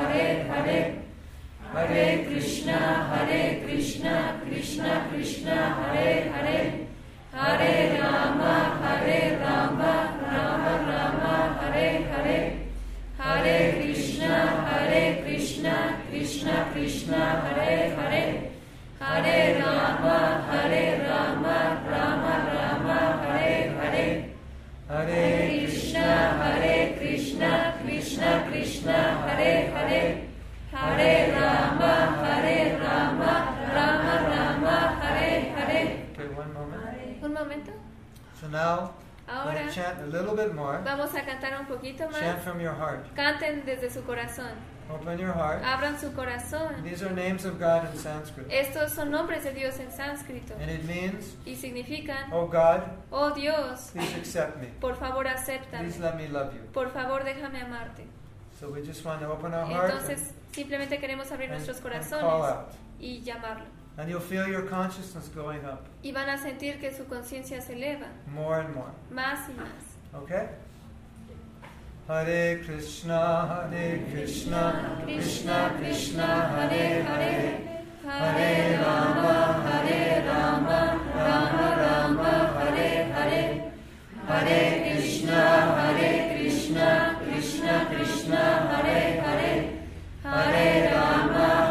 S1: now,
S2: Ahora
S1: chant a little bit more.
S2: vamos a cantar un poquito
S1: Chant
S2: más.
S1: from your heart.
S2: Canten desde su corazón.
S1: Open your heart.
S2: Abran su corazón.
S1: These are names of God in Sanskrit.
S2: Estos son nombres de Dios en sánscrito
S1: And it means,
S2: y significan,
S1: Oh God,
S2: oh Dios,
S1: please accept me.
S2: por favor acéptame.
S1: Please let me love you.
S2: Por favor déjame amarte.
S1: So we just want to open our heart and,
S2: Entonces simplemente queremos abrir
S1: and-
S2: nuestros corazones y llamarlo.
S1: And you'll feel your consciousness going up
S2: Y van a sentir que su conciencia se eleva
S1: more and more.
S2: más y más.
S1: Okay? Hare Krishna, Hare Krishna, Krishna Krishna, Hare Hare, Hare Rama, Hare Rama, Rama Rama, Hare Hare, Hare Krishna, Hare Krishna, Krishna Krishna, Hare Hare, Hare Rama,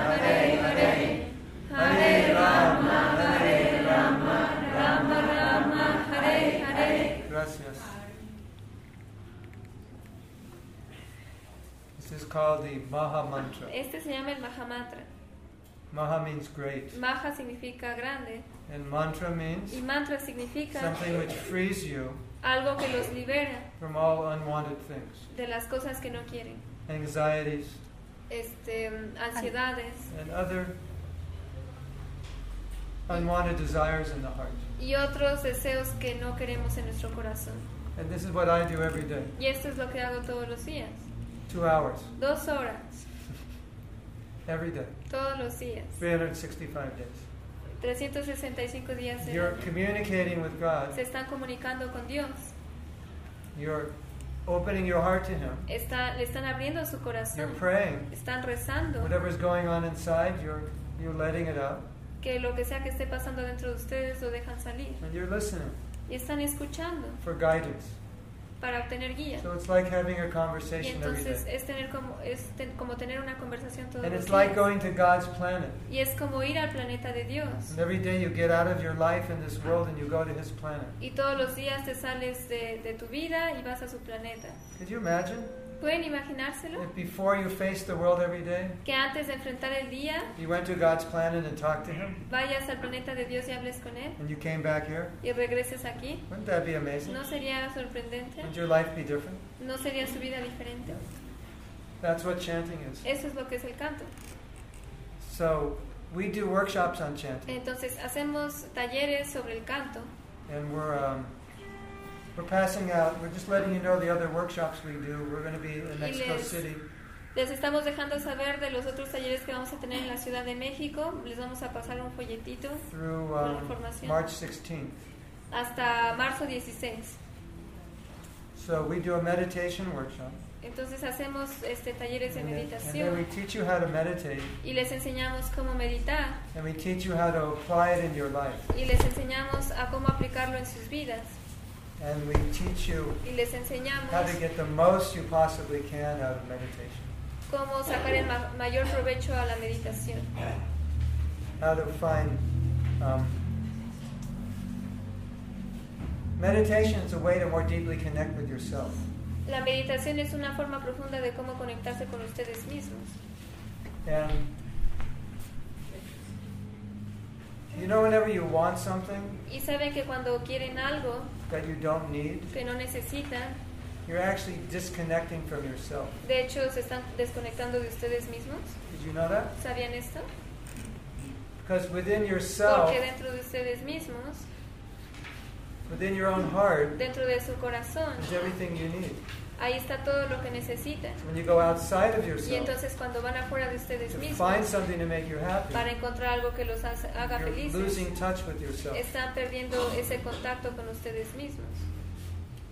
S1: called the Maha Mantra.
S2: Este se llama el Mahamantra.
S1: Maha means great,
S2: Maha significa grande
S1: and mantra means
S2: y mantra significa
S1: something which frees you
S2: algo que los libera
S1: from all unwanted things,
S2: de las cosas que no quieren,
S1: anxieties,
S2: este, ansiedades
S1: and other unwanted desires in the heart.
S2: y otros deseos que no queremos en nuestro corazón.
S1: And this is what I do every day.
S2: Y esto es lo que hago todos los días.
S1: Two hours,
S2: Dos horas,
S1: every day,
S2: todos los días.
S1: 365 days.
S2: 365 días
S1: You're communicating with God.
S2: Se están comunicando con Dios.
S1: You're opening your heart to Him.
S2: Está, le están abriendo su
S1: You're
S2: corazón.
S1: praying.
S2: Están rezando.
S1: Whatever's going on inside, you're you're letting it out,
S2: Que lo que sea que esté pasando dentro de ustedes lo dejan salir.
S1: and you're listening
S2: Y están escuchando
S1: for guidance.
S2: Para obtener guía.
S1: So it's like having a
S2: Y
S1: conversation every
S2: entonces es tener como es ten- como tener una conversación todos
S1: and
S2: los
S1: it's like
S2: días.
S1: going to God's planet.
S2: Y es como ir al planeta de Dios.
S1: And every day you get out of your life in this world and you go to His planet.
S2: Y todos los días te sales de, de tu vida y vas a su planeta.
S1: Could you imagine
S2: ¿Pueden imaginárselo?
S1: before you face the world every day,
S2: Que antes de enfrentar el día
S1: you went to God's planet and talked to Him,
S2: vayas al planeta de Dios y hables con Él
S1: and you came back here?
S2: y regreses aquí.
S1: Wouldn't that be amazing?
S2: ¿No sería sorprendente?
S1: Would your life be different?
S2: ¿No sería su vida diferente?
S1: That's what chanting is.
S2: Eso es lo que es el canto.
S1: So we do workshops on chanting,
S2: Entonces hacemos talleres sobre el canto
S1: and we're um, we're passing out. We're just letting you know the other workshops we do. We're going to be in Mexico
S2: les-
S1: City
S2: Les estamos dejando saber de los otros talleres que vamos a tener en la Ciudad de México. Les vamos a pasar un folletito
S1: through
S2: Con
S1: um,
S2: información.
S1: March 16th.
S2: hasta marzo 16.
S1: So we do a meditation workshop,
S2: Entonces hacemos este, talleres de meditación
S1: teach you how to meditate,
S2: y les enseñamos cómo meditar
S1: and we teach you how to apply it in your life,
S2: y les enseñamos a cómo aplicarlo en sus vidas
S1: and we teach you
S2: y les enseñamos
S1: how to get the most you possibly can out of meditation,
S2: cómo sacar el ma- mayor provecho a la meditación,
S1: how to find. Um, meditation is a way to more deeply connect with yourself.
S2: La meditación es una forma profunda de cómo conectarse con ustedes mismos.
S1: And you know, whenever you want something
S2: Y saben que cuando quieren algo
S1: that you don't need,
S2: que no necesitan,
S1: you're actually disconnecting from yourself.
S2: de hecho se están desconectando de ustedes mismos.
S1: Did you know that?
S2: ¿Sabían esto?
S1: Because within yourself,
S2: Porque dentro de ustedes mismos,
S1: within your own heart,
S2: dentro de su corazón,
S1: is everything you need.
S2: Ahí está todo lo que necesitan.
S1: When you go outside of
S2: Y
S1: yourself
S2: entonces cuando van afuera de ustedes mismos
S1: find something to make you happy,
S2: para encontrar algo que los haga
S1: you're
S2: felices,
S1: losing touch with yourself.
S2: están perdiendo ese contacto con ustedes mismos.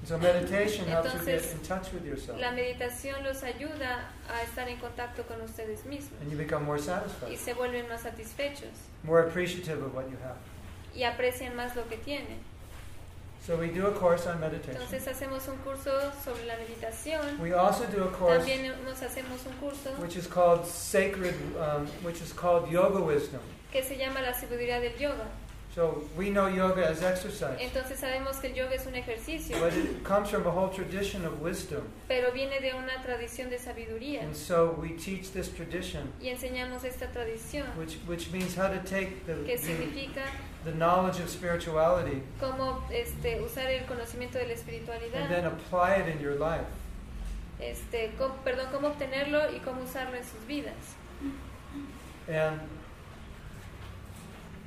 S1: So meditation helps you get
S2: Entonces,
S1: in touch with yourself,
S2: La meditación los ayuda a estar en contacto con ustedes mismos
S1: and you become more
S2: y
S1: satisfied,
S2: se vuelven más satisfechos
S1: more appreciative of what you have.
S2: y aprecian más lo que tienen.
S1: So we do a course on meditation.
S2: Entonces hacemos un curso sobre la meditación.
S1: We also do a course
S2: También nos hacemos un curso
S1: which is called sacred, um, which is called yoga wisdom.
S2: que se llama la sabiduría del yoga.
S1: So we know yoga as exercise,
S2: Entonces sabemos que el yoga es un ejercicio,
S1: but it comes from a whole tradition of wisdom.
S2: pero viene de una tradición de sabiduría
S1: And so we teach this tradition,
S2: y enseñamos esta tradición
S1: which, which means how to take the,
S2: que significa
S1: the knowledge of spirituality
S2: cómo este, usar el conocimiento de la
S1: and then
S2: espiritualidad,
S1: apply it in your life.
S2: este, cómo- perdón, cómo obtenerlo y cómo usarlo en sus vidas.
S1: And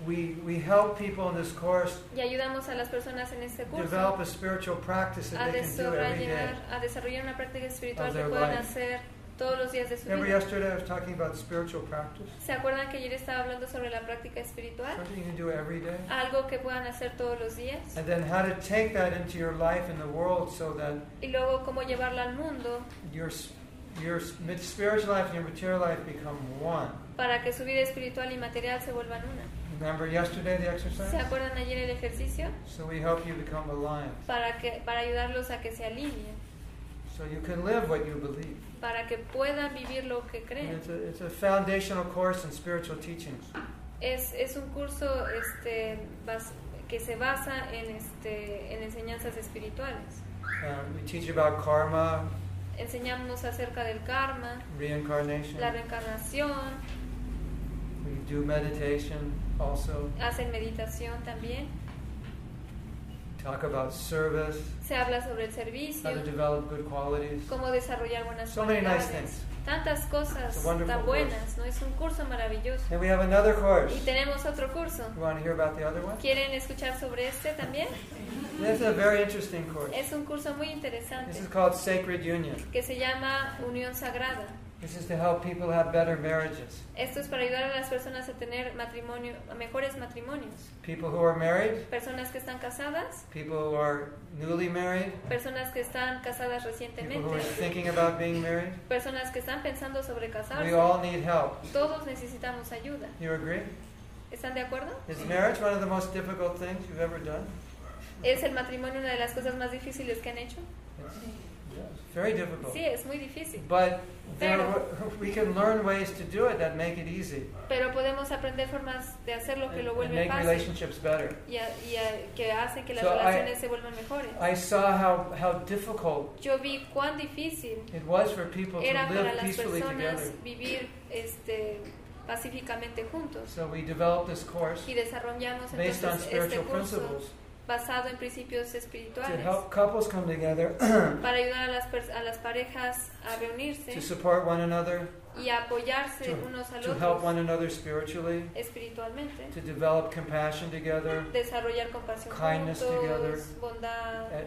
S1: we, we help people in this course
S2: Y ayudamos a las personas en este
S1: develop
S2: curso
S1: a spiritual practice that
S2: a
S1: they can do every day.
S2: a desarrollar una práctica espiritual que puedan
S1: life.
S2: hacer todos los días de su
S1: Remember
S2: vida.
S1: yesterday I was talking about spiritual practice?
S2: ¿Se acuerdan que ayer estaba hablando sobre la práctica espiritual?
S1: Something you can do every day.
S2: Algo que puedan hacer todos los días.
S1: And then how to take that into your life and the world so that
S2: Y luego cómo llevarla al mundo
S1: your, spiritual life and your material life become one.
S2: para que su vida espiritual y material se vuelvan una.
S1: Remember yesterday the
S2: ¿Se
S1: exercise?
S2: acuerdan ayer el ejercicio?
S1: So we help you become aligned.
S2: Para, que, para ayudarlos a que se alineen,
S1: So you can live what you believe.
S2: para que puedan vivir lo que creen.
S1: It's a, it's a foundational course in spiritual teachings.
S2: Es, es un curso este, bas- que se basa en, este, en enseñanzas espirituales.
S1: Um, we teach about karma,
S2: Enseñamos acerca del karma,
S1: reincarnation.
S2: la reencarnación,
S1: We do meditation also.
S2: hacen meditación también.
S1: Talk about service,
S2: Se habla sobre el
S1: how to
S2: servicio,
S1: develop good qualities.
S2: cómo desarrollar buenas
S1: So many nice
S2: cualidades.
S1: things.
S2: Tantas cosas
S1: It's a wonderful
S2: tan buenas, ¿no? Es un curso maravilloso.
S1: And we have another course.
S2: Y tenemos otro curso.
S1: You want to hear about the other one?
S2: ¿Quieren escuchar sobre este también?
S1: This is a very interesting course.
S2: Es un curso muy interesante
S1: This is called Sacred Union.
S2: que se llama Unión Sagrada.
S1: This is to help people have better marriages.
S2: Esto es para ayudar a las personas a tener matrimonio, mejores matrimonios.
S1: People who are married,
S2: Personas que están casadas,
S1: people who are newly married,
S2: personas que están casadas
S1: people
S2: recientemente,
S1: who are thinking about being married.
S2: personas que están pensando sobre
S1: We
S2: casarse.
S1: all need help.
S2: Todos necesitamos ayuda.
S1: You agree?
S2: ¿Están de acuerdo?
S1: Is marriage one of the most difficult things you've ever done?
S2: ¿Es el matrimonio una de las cosas más difíciles que han hecho?
S1: It's very difficult.
S2: Sí, es muy difícil.
S1: But there,
S2: Pero-
S1: we can learn ways to do it that make it easy
S2: Pero podemos aprender formas de hacerlo que lo vuelven fácil
S1: relationships better.
S2: y, a- y a- que hacen que las
S1: So I-
S2: relaciones se vuelvan mejores.
S1: I saw how, how difficult
S2: Yo vi cuán difícil
S1: it was for people to
S2: era para
S1: live
S2: las personas vivir este, pacíficamente juntos.
S1: So we developed this course
S2: Y desarrollamos
S1: based on
S2: entonces este
S1: spiritual
S2: curso
S1: principles
S2: basado en principios
S1: to help couples come together (clears throat)
S2: para ayudar a las, a las parejas a reunirse
S1: to support one another,
S2: y apoyarse
S1: to,
S2: unos al
S1: to help one another spiritually,
S2: espiritualmente,
S1: to develop compassion together,
S2: desarrollar compasión
S1: Kindness together.
S2: bondad
S1: and,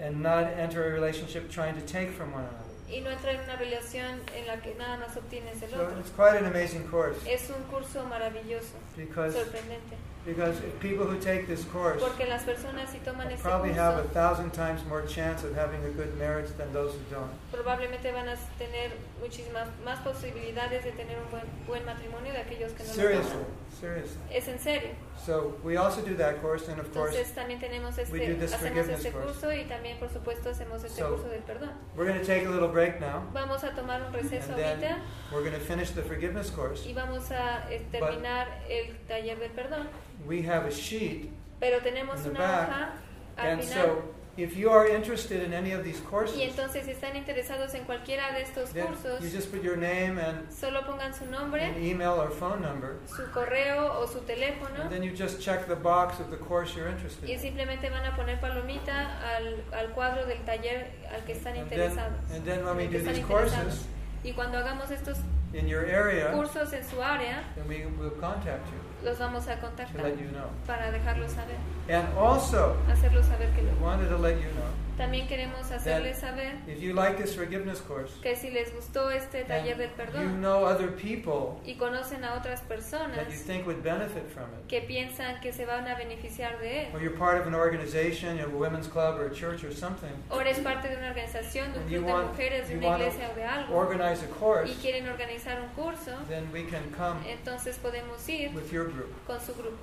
S1: and not enter a relationship trying to take from one another.
S2: y no entrar en una relación en la que nada más obtienes del
S1: So it's quite an amazing course
S2: Es un curso maravilloso,
S1: because
S2: sorprendente,
S1: because people who take this course
S2: porque las personas si toman este
S1: probably have a thousand times more chance of having a good marriage than those who don't.
S2: probablemente van a tener muchísimas más posibilidades de tener un buen, buen matrimonio de aquellos que no lo
S1: Seriously,
S2: toman.
S1: Seriously.
S2: Es en serio.
S1: So we also do that course, and of course
S2: Entonces también tenemos
S1: we do
S2: este,
S1: this
S2: hacemos
S1: forgiveness
S2: este
S1: course.
S2: curso y también por supuesto hacemos este
S1: So-
S2: curso del perdón.
S1: we're going to take a little break now,
S2: Vamos a tomar un receso
S1: and then
S2: ahorita
S1: we're going to finish the forgiveness course.
S2: y vamos a eh, terminar el taller del perdón.
S1: We have a sheet,
S2: Pero tenemos
S1: In the
S2: una
S1: back,
S2: hoja al
S1: and
S2: final.
S1: so if you are interested in any of these
S2: Y
S1: courses,
S2: entonces si están interesados en cualquiera de estos cursos,
S1: you just put your name and
S2: solo pongan su
S1: an
S2: nombre,
S1: email or phone number,
S2: su correo o su teléfono
S1: and then you just check the box of the course you're interested
S2: y
S1: in.
S2: simplemente van a poner palomita al, al cuadro del taller al que están
S1: And then, and then when
S2: en
S1: we do these courses
S2: Y cuando hagamos estos
S1: in your area,
S2: cursos en su área,
S1: then we will contact you
S2: los vamos a contactar
S1: let you know.
S2: para dejarlos saber,
S1: And also,
S2: hacerlos saber que
S1: we
S2: lo-
S1: wanted to let you know
S2: También queremos hacerles saber
S1: if you like this forgiveness course,
S2: que si les gustó este taller del
S1: and you
S2: perdón
S1: know other people
S2: y conocen a otras personas
S1: that you think would benefit from it,
S2: que piensan que se van a beneficiar de él,
S1: or you're part of an organization, a women's club or a church or something,
S2: o eres parte de una organización, de un club de mujeres, de una iglesia o de algo,
S1: organize a course,
S2: y quieren organizar un curso,
S1: then we can come
S2: entonces podemos ir
S1: with your group.
S2: con su grupo.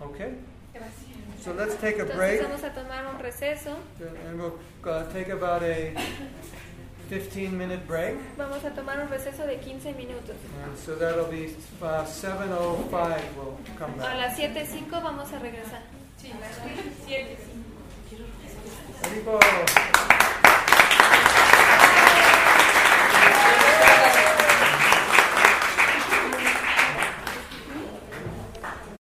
S1: Okay? So let's take a break.
S2: Vamos a tomar un receso.
S1: And we'll take about a 15 minute break.
S2: Vamos a tomar un receso de 15 minutos.
S1: So that'll be 7:05 we'll come back.
S2: A las 7:05 vamos a regresar.
S3: Sí, 7:05.